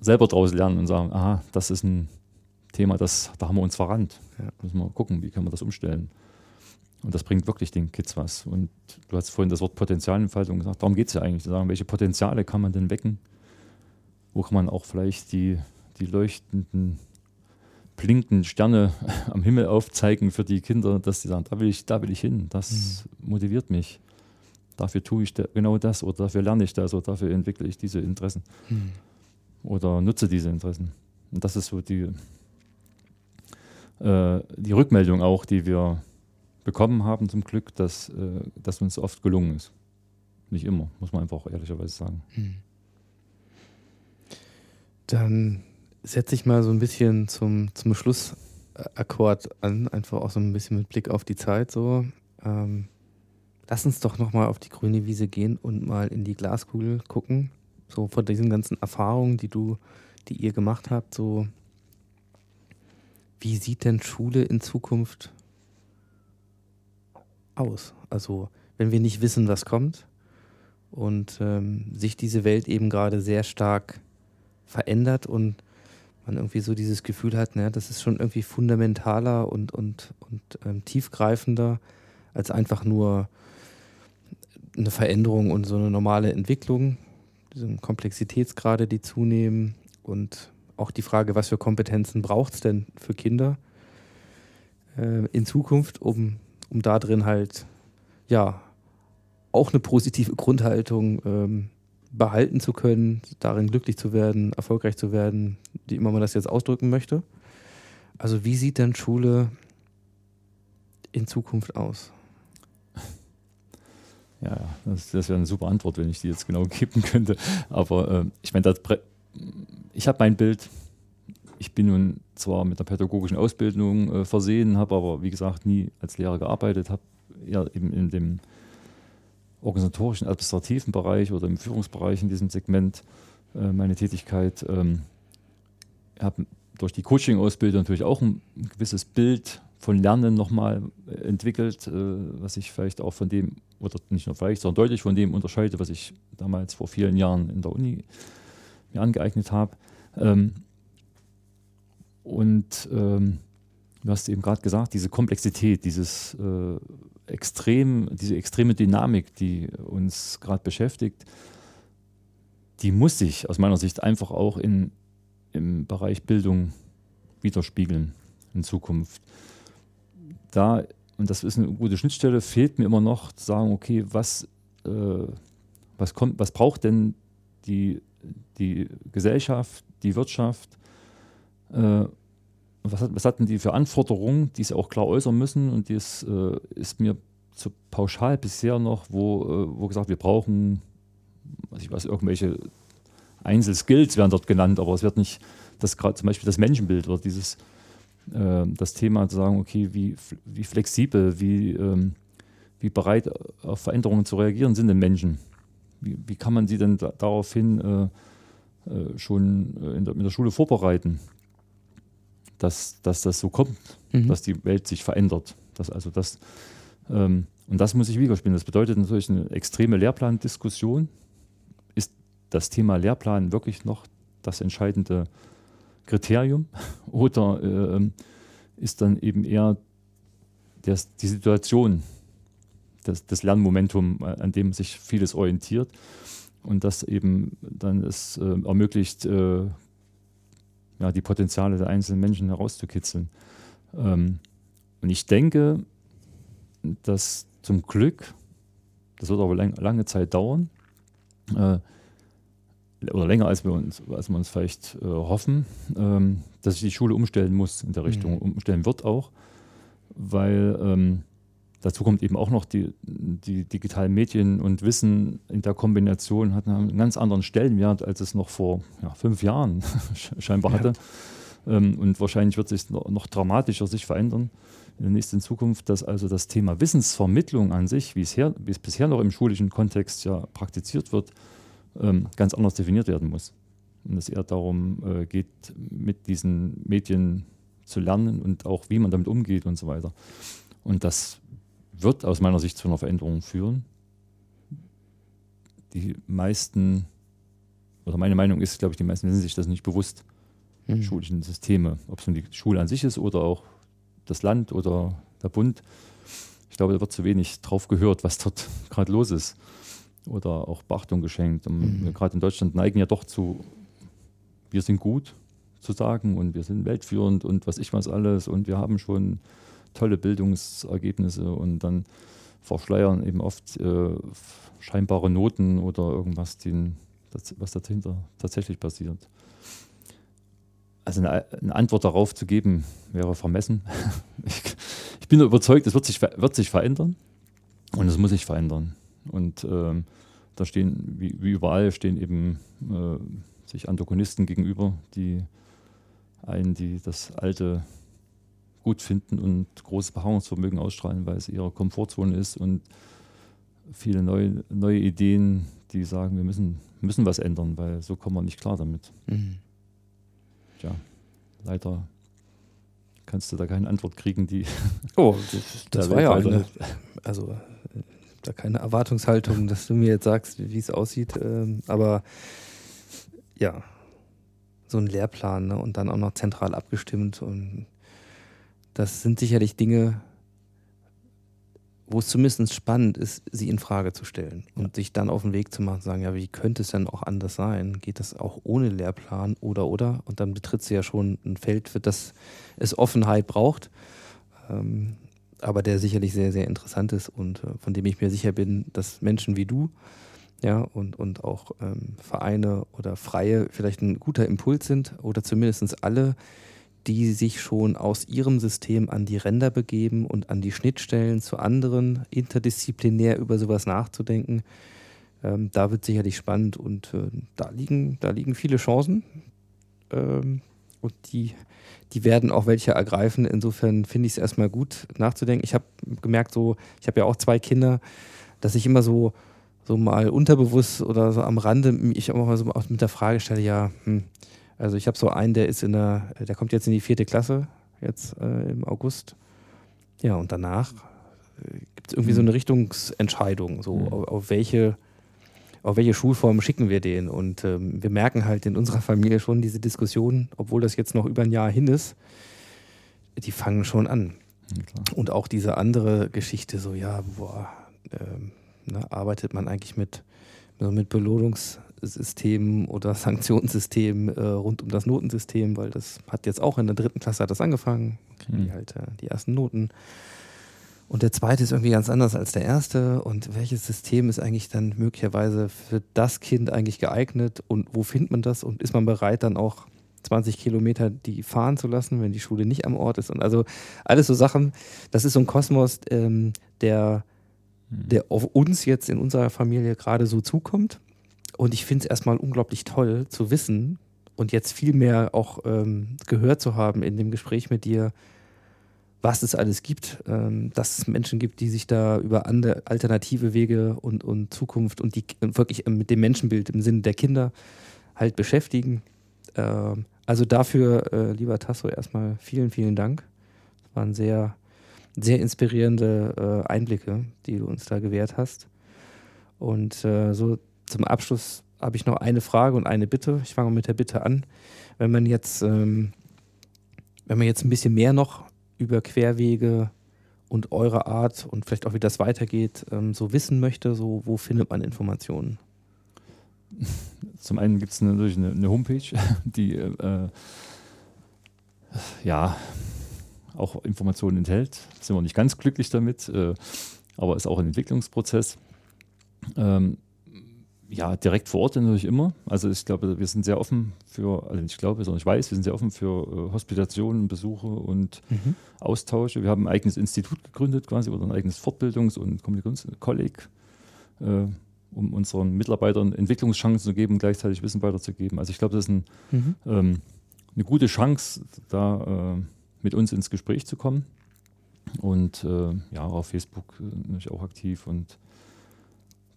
selber daraus lernen und sagen, aha, das ist ein Thema, das, da haben wir uns verrannt. Ja. Müssen wir gucken, wie können wir das umstellen. Und das bringt wirklich den Kids was. Und du hast vorhin das Wort Potenzialentfaltung gesagt, darum geht es ja eigentlich, zu sagen, welche Potenziale kann man denn wecken? Wo kann man auch vielleicht die, die leuchtenden, blinkenden Sterne am Himmel aufzeigen für die Kinder, dass sie sagen, da will ich, da will ich hin, das mhm. motiviert mich. Dafür tue ich da, genau das oder dafür lerne ich das oder dafür entwickle ich diese Interessen mhm. oder nutze diese Interessen. Und das ist so die, äh, die Rückmeldung auch, die wir bekommen haben zum Glück, dass äh, das uns oft gelungen ist. Nicht immer, muss man einfach auch ehrlicherweise sagen. Mhm. Dann setze ich mal so ein bisschen zum, zum Schlussakkord an, einfach auch so ein bisschen mit Blick auf die Zeit so. Ähm, lass uns doch nochmal auf die grüne Wiese gehen und mal in die Glaskugel gucken. So von diesen ganzen Erfahrungen, die du, die ihr gemacht habt, so wie sieht denn Schule in Zukunft aus? Also, wenn wir nicht wissen, was kommt und ähm, sich diese Welt eben gerade sehr stark verändert und man irgendwie so dieses Gefühl hat, ne, das ist schon irgendwie fundamentaler und, und, und ähm, tiefgreifender als einfach nur eine Veränderung und so eine normale Entwicklung, diese Komplexitätsgrade, die zunehmen und auch die Frage, was für Kompetenzen braucht es denn für Kinder äh, in Zukunft, um, um da drin halt, ja, auch eine positive Grundhaltung ähm, behalten zu können, darin glücklich zu werden, erfolgreich zu werden, wie immer man das jetzt ausdrücken möchte. Also wie sieht denn Schule in Zukunft aus? Ja, das, das wäre eine super Antwort, wenn ich die jetzt genau geben könnte. Aber äh, ich meine, ich habe mein Bild. Ich bin nun zwar mit einer pädagogischen Ausbildung äh, versehen, habe aber, wie gesagt, nie als Lehrer gearbeitet, habe eher eben in dem organisatorischen, administrativen Bereich oder im Führungsbereich in diesem Segment äh, meine Tätigkeit. Ähm, habe durch die Coaching-Ausbildung natürlich auch ein, ein, gewisses Bild von Lernen nochmal entwickelt, äh, was ich vielleicht auch von dem, oder nicht nur vielleicht, sondern deutlich von dem unterscheide, was ich damals vor vielen Jahren in der Uni mir angeeignet habe. Ähm, und ähm, du hast eben gerade gesagt, diese Komplexität, dieses äh, extrem, diese extreme Dynamik, die uns gerade beschäftigt, die muss sich aus meiner Sicht einfach auch in, im Bereich Bildung widerspiegeln in Zukunft. Da, und das ist eine gute Schnittstelle, fehlt mir immer noch zu sagen, okay, was, äh, was, kommt, was braucht denn die, die Gesellschaft, die Wirtschaft, äh, was, was hatten die für Anforderungen, die sie auch klar äußern müssen und das äh, ist mir zu pauschal bisher noch, wo, äh, wo gesagt, wir brauchen, also ich weiß, irgendwelche Einzelskills werden dort genannt, aber es wird nicht das gerade zum Beispiel das Menschenbild oder dieses äh, das Thema zu sagen, okay, wie, wie flexibel, wie, ähm, wie bereit auf Veränderungen zu reagieren sind denn Menschen? Wie, wie kann man sie denn da, daraufhin äh, äh, schon äh, in der, in der Schule vorbereiten, dass, dass das so kommt, mhm. dass die Welt sich verändert? Dass also das, ähm, und das muss ich widerspiegeln. Das bedeutet natürlich eine extreme Lehrplandiskussion. Ist das Thema Lehrplan wirklich noch das entscheidende Kriterium oder äh, ist dann eben eher das, die Situation, das, das Lernmomentum, äh, an dem sich vieles orientiert und das eben dann es äh, ermöglicht, äh, ja, die Potenziale der einzelnen Menschen herauszukitzeln. Ähm, und ich denke, dass zum Glück, das wird aber lang, lange Zeit dauern, äh, oder länger als wir uns, als wir uns vielleicht äh, hoffen, ähm, dass sich die Schule umstellen muss in der Richtung, mhm. umstellen wird auch, weil ähm, dazu kommt eben auch noch die, die digitalen Medien und Wissen in der Kombination hat einen ganz anderen Stellenwert, als es noch vor ja, fünf Jahren scheinbar hatte. Ähm, und wahrscheinlich wird sich noch, noch dramatischer sich verändern in der nächsten Zukunft, dass also das Thema Wissensvermittlung an sich, wie es, her, wie es bisher noch im schulischen Kontext ja praktiziert wird, ähm, ganz anders definiert werden muss. Und es eher darum äh, geht, mit diesen Medien zu lernen und auch, wie man damit umgeht und so weiter. Und das wird aus meiner Sicht zu einer Veränderung führen. Die meisten, oder meine Meinung ist, glaube ich, die meisten sind sich das nicht bewusst, mhm. schulischen Systeme, ob es nun die Schule an sich ist oder auch das Land oder der Bund. Ich glaube, da wird zu wenig drauf gehört, was dort gerade los ist oder auch Beachtung geschenkt. Mhm. gerade in Deutschland neigen ja doch zu, wir sind gut zu sagen und wir sind weltführend und was ich was alles und wir haben schon tolle Bildungsergebnisse und dann verschleiern eben oft äh, scheinbare Noten oder irgendwas, die, das, was dahinter tatsächlich passiert. Also eine, eine, Antwort darauf zu geben, wäre vermessen. ich, ich bin überzeugt, es wird sich, wird sich verändern und es muss sich verändern. Und ähm, da stehen, wie, wie, überall, stehen eben äh, sich Antagonisten gegenüber, die einen, die das Alte gut finden und großes Beharrungsvermögen ausstrahlen, weil es ihre Komfortzone ist und viele neue, neue Ideen, die sagen, wir müssen, müssen was ändern, weil so kommen wir nicht klar damit. Mhm. Tja, leider kannst du da keine Antwort kriegen, die. Oh, das, das war ja eine, also da keine Erwartungshaltung, dass du mir jetzt sagst, wie es aussieht. Ähm, aber ja, so ein Lehrplan ne? und dann auch noch zentral abgestimmt. Und das sind sicherlich Dinge, wo es zumindest spannend ist, sie in Frage zu stellen und sich dann auf den Weg zu machen, sagen, ja, wie könnte es denn auch anders sein? Geht das auch ohne Lehrplan oder oder? Und dann betritt sie ja schon ein Feld, für das es Offenheit braucht. Ähm, aber der sicherlich sehr, sehr interessant ist und äh, von dem ich mir sicher bin, dass Menschen wie du ja, und, und auch ähm, Vereine oder Freie vielleicht ein guter Impuls sind oder zumindest alle, die sich schon aus ihrem System an die Ränder begeben und an die Schnittstellen zu anderen, interdisziplinär über sowas nachzudenken. Ähm, da wird sicherlich spannend und äh, da, liegen, da liegen viele Chancen. Ähm, und die die werden auch welche ergreifen. Insofern finde ich es erstmal gut nachzudenken. Ich habe gemerkt, so, ich habe ja auch zwei Kinder, dass ich immer so, so mal unterbewusst oder so am Rande ich auch mal so mit der Frage stelle, ja, hm, also ich habe so einen, der ist in der, der kommt jetzt in die vierte Klasse, jetzt äh, im August. ja, und danach äh, gibt es irgendwie so eine Richtungsentscheidung, so Mhm. auf, auf welche auf welche Schulform schicken wir den? Und ähm, wir merken halt in unserer Familie schon diese Diskussion, obwohl das jetzt noch über ein Jahr hin ist, die fangen schon an. Ja. Und auch diese andere Geschichte, so ja, boah, ähm, ne, arbeitet man eigentlich mit, so mit Belohnungssystemen oder Sanktionssystemen äh, rund um das Notensystem, weil das hat jetzt auch in der dritten Klasse hat das angefangen, kriegen die Mhm. halt äh, die ersten Noten. Und der zweite ist irgendwie ganz anders als der erste. Und welches System ist eigentlich dann möglicherweise für das Kind eigentlich geeignet? Und wo findet man das? Und ist man bereit, dann auch 20 Kilometer die fahren zu lassen, wenn die Schule nicht am Ort ist? Und also alles so Sachen. Das ist so ein Kosmos, ähm, der, Mhm. der auf uns jetzt in unserer Familie gerade so zukommt. Und ich finde es erstmal unglaublich toll zu wissen und jetzt viel mehr auch ähm, gehört zu haben in dem Gespräch mit dir, was es alles gibt, ähm, dass es Menschen gibt, die sich da über andere alternative Wege und, und Zukunft und die und wirklich mit dem Menschenbild im Sinne der Kinder halt beschäftigen. Ähm, also dafür, äh, lieber Tasso, erstmal vielen, vielen Dank. Das waren sehr, sehr inspirierende äh, Einblicke, die du uns da gewährt hast. Und äh, so zum Abschluss habe ich noch eine Frage und eine Bitte. Ich fange mit der Bitte an. Wenn man jetzt, ähm, wenn man jetzt ein bisschen mehr noch über Querwege und eure Art und vielleicht auch wie das weitergeht, ähm, so wissen möchte, so wo findet man Informationen? Zum einen gibt es natürlich eine, eine Homepage, die äh, ja auch Informationen enthält. Sind wir nicht ganz glücklich damit, äh, aber ist auch ein Entwicklungsprozess. Ähm, ja, direkt vor Ort natürlich immer. Also ich glaube, wir sind sehr offen für, also ich glaube, sondern ich weiß, wir sind sehr offen für äh, Hospitationen, Besuche und Austausche. Wir haben ein eigenes Institut gegründet quasi oder ein eigenes Fortbildungs- und Kommunikationskolleg, äh, um unseren Mitarbeitern Entwicklungschancen zu geben, gleichzeitig Wissen weiterzugeben. Also ich glaube, das ist ein, Mhm. ähm, eine gute Chance, da äh, mit uns ins Gespräch zu kommen. Und äh, ja, auf Facebook äh, natürlich auch aktiv und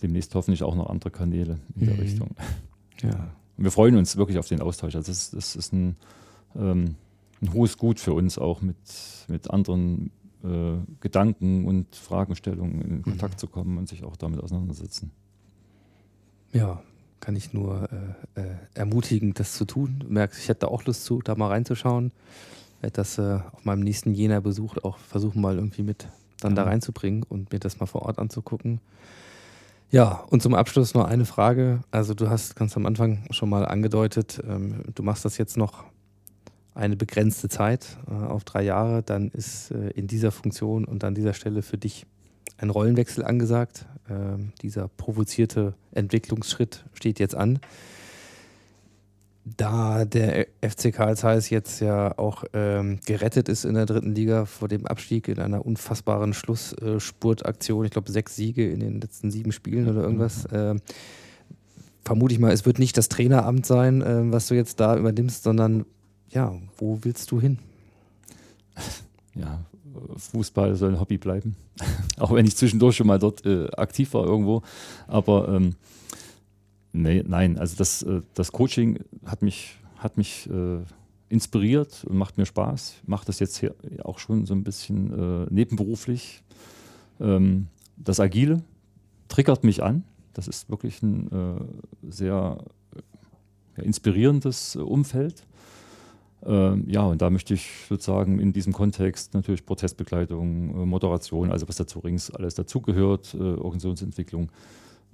demnächst hoffentlich auch noch andere Kanäle in der Mhm. Richtung. Ja. Und wir freuen uns wirklich auf den Austausch. Also das, das ist ein, ähm, ein hohes Gut für uns, auch mit, mit anderen äh, Gedanken und Fragestellungen in Kontakt zu kommen und sich auch damit auseinandersetzen. Ja, kann ich nur äh, äh, ermutigen, das zu tun. Du merkst, ich hätte da auch Lust zu, da mal reinzuschauen. Werde das äh, auf meinem nächsten Jena-Besuch auch versuchen, mal irgendwie mit dann da Ja. reinzubringen und mir das mal vor Ort anzugucken. Ja, und zum Abschluss noch eine Frage. Also du hast ganz am Anfang schon mal angedeutet, ähm, du machst das jetzt noch eine begrenzte Zeit äh, auf drei Jahre, dann ist äh, in dieser Funktion und an dieser Stelle für dich ein Rollenwechsel angesagt. Ähm, dieser provozierte Entwicklungsschritt steht jetzt an. Da der FC Karl Zeiss jetzt ja auch ähm, gerettet ist in der dritten Liga vor dem Abstieg in einer unfassbaren Schlussspurtaktion, ich glaube sechs Siege in den letzten sieben Spielen oder irgendwas, ähm, vermute ich mal, es wird nicht das Traineramt sein, ähm, was du jetzt da übernimmst, sondern ja, wo willst du hin? Ja, äh, Fußball soll ein Hobby bleiben. auch wenn ich zwischendurch schon mal dort äh, aktiv war irgendwo. Aber ähm, nee, nein, also das, äh, das Coaching hat mich, hat mich äh, inspiriert und macht mir Spaß. Macht das jetzt hier auch schon so ein bisschen äh, nebenberuflich. Ähm, das Agile triggert mich an. Das ist wirklich ein äh, sehr inspirierendes Umfeld. Ähm, ja, und da möchte ich sozusagen in diesem Kontext natürlich Prozessbegleitung, äh, Moderation, also was dazu rings alles dazugehört, äh, Organisationsentwicklung.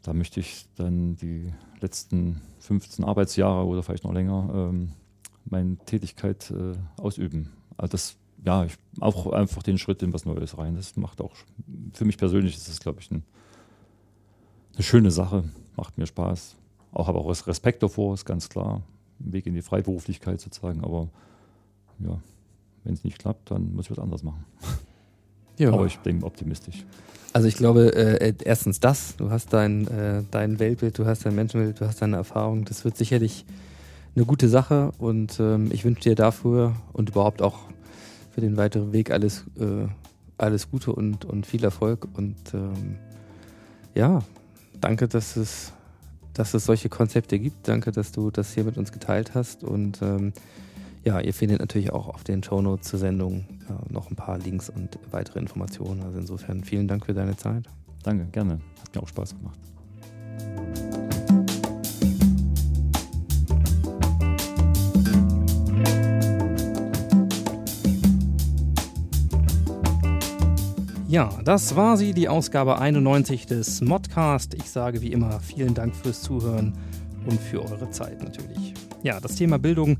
Da möchte ich dann die letzten 15 Arbeitsjahre oder vielleicht noch länger ähm, meine Tätigkeit äh, ausüben. Also das, ja, ich, auch einfach den Schritt in was Neues rein. Das macht auch, für mich persönlich ist das, glaube ich, ein, eine schöne Sache, macht mir Spaß. Auch habe auch Respekt davor, ist ganz klar. Weg in die Freiberuflichkeit sozusagen, aber ja, wenn es nicht klappt, dann muss ich was anderes machen. Ja. Aber ich bin optimistisch. Also ich glaube, äh, erstens das, du hast dein, äh, dein Weltbild, du hast dein Menschenbild, du hast deine Erfahrung, das wird sicherlich eine gute Sache und ähm, ich wünsche dir dafür und überhaupt auch für den weiteren Weg alles, äh, alles Gute und, und viel Erfolg und ähm, ja, danke, dass es, dass es solche Konzepte gibt, danke, dass du das hier mit uns geteilt hast und ähm, Ja, ihr findet natürlich auch auf den Shownotes zur Sendung äh, noch ein paar Links und weitere Informationen. Also insofern vielen Dank für deine Zeit. Danke, gerne. Hat mir auch Spaß gemacht. Ja, das war sie, die Ausgabe 91 des Modcast. Ich sage wie immer vielen Dank fürs Zuhören und für eure Zeit natürlich. Ja, das Thema Bildung,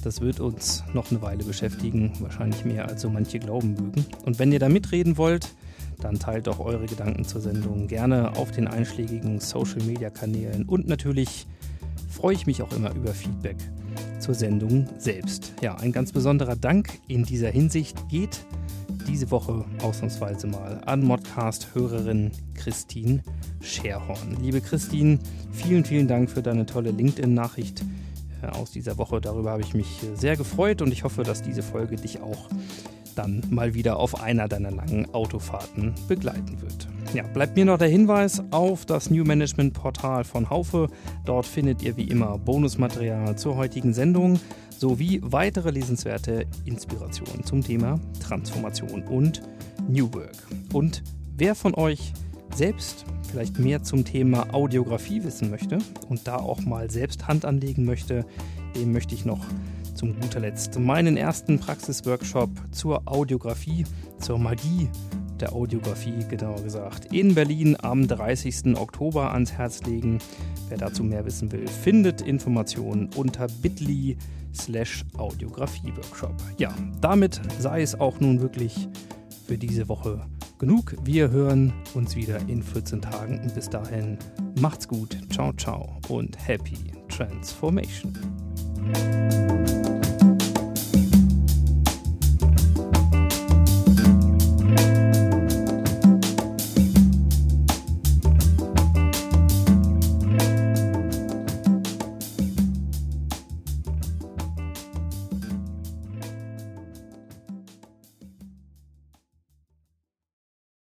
das wird uns noch eine Weile beschäftigen, wahrscheinlich mehr als so manche glauben mögen. Und wenn ihr da mitreden wollt, dann teilt doch eure Gedanken zur Sendung gerne auf den einschlägigen Social-Media-Kanälen und natürlich freue ich mich auch immer über Feedback zur Sendung selbst. Ja, ein ganz besonderer Dank in dieser Hinsicht geht diese Woche ausnahmsweise mal an Modcast-Hörerin Christine Scherhorn. Liebe Christine, vielen, vielen Dank für deine tolle LinkedIn-Nachricht aus dieser Woche. Darüber habe ich mich äh, sehr gefreut und ich hoffe, dass diese Folge dich auch dann mal wieder auf einer deiner langen Autofahrten begleiten wird. Ja, bleibt mir noch der Hinweis auf das New Management Portal von Haufe. Dort findet ihr wie immer Bonusmaterial zur heutigen Sendung sowie weitere lesenswerte Inspirationen zum Thema Transformation und New Work. Und wer von euch selbst vielleicht mehr zum Thema Audiografie wissen möchte und da auch mal selbst Hand anlegen möchte, dem möchte ich noch zum guter Letzt meinen ersten Praxisworkshop zur Audiografie, zur Magie der Audiografie genauer gesagt, in Berlin am 30. Oktober ans Herz legen. Wer dazu mehr wissen will, findet Informationen unter bit.ly slash Audiografie-Workshop. Ja, damit sei es auch nun wirklich für diese Woche genug. Wir hören uns wieder in 14 Tagen und bis dahin macht's gut, ciao, ciao und happy transformation.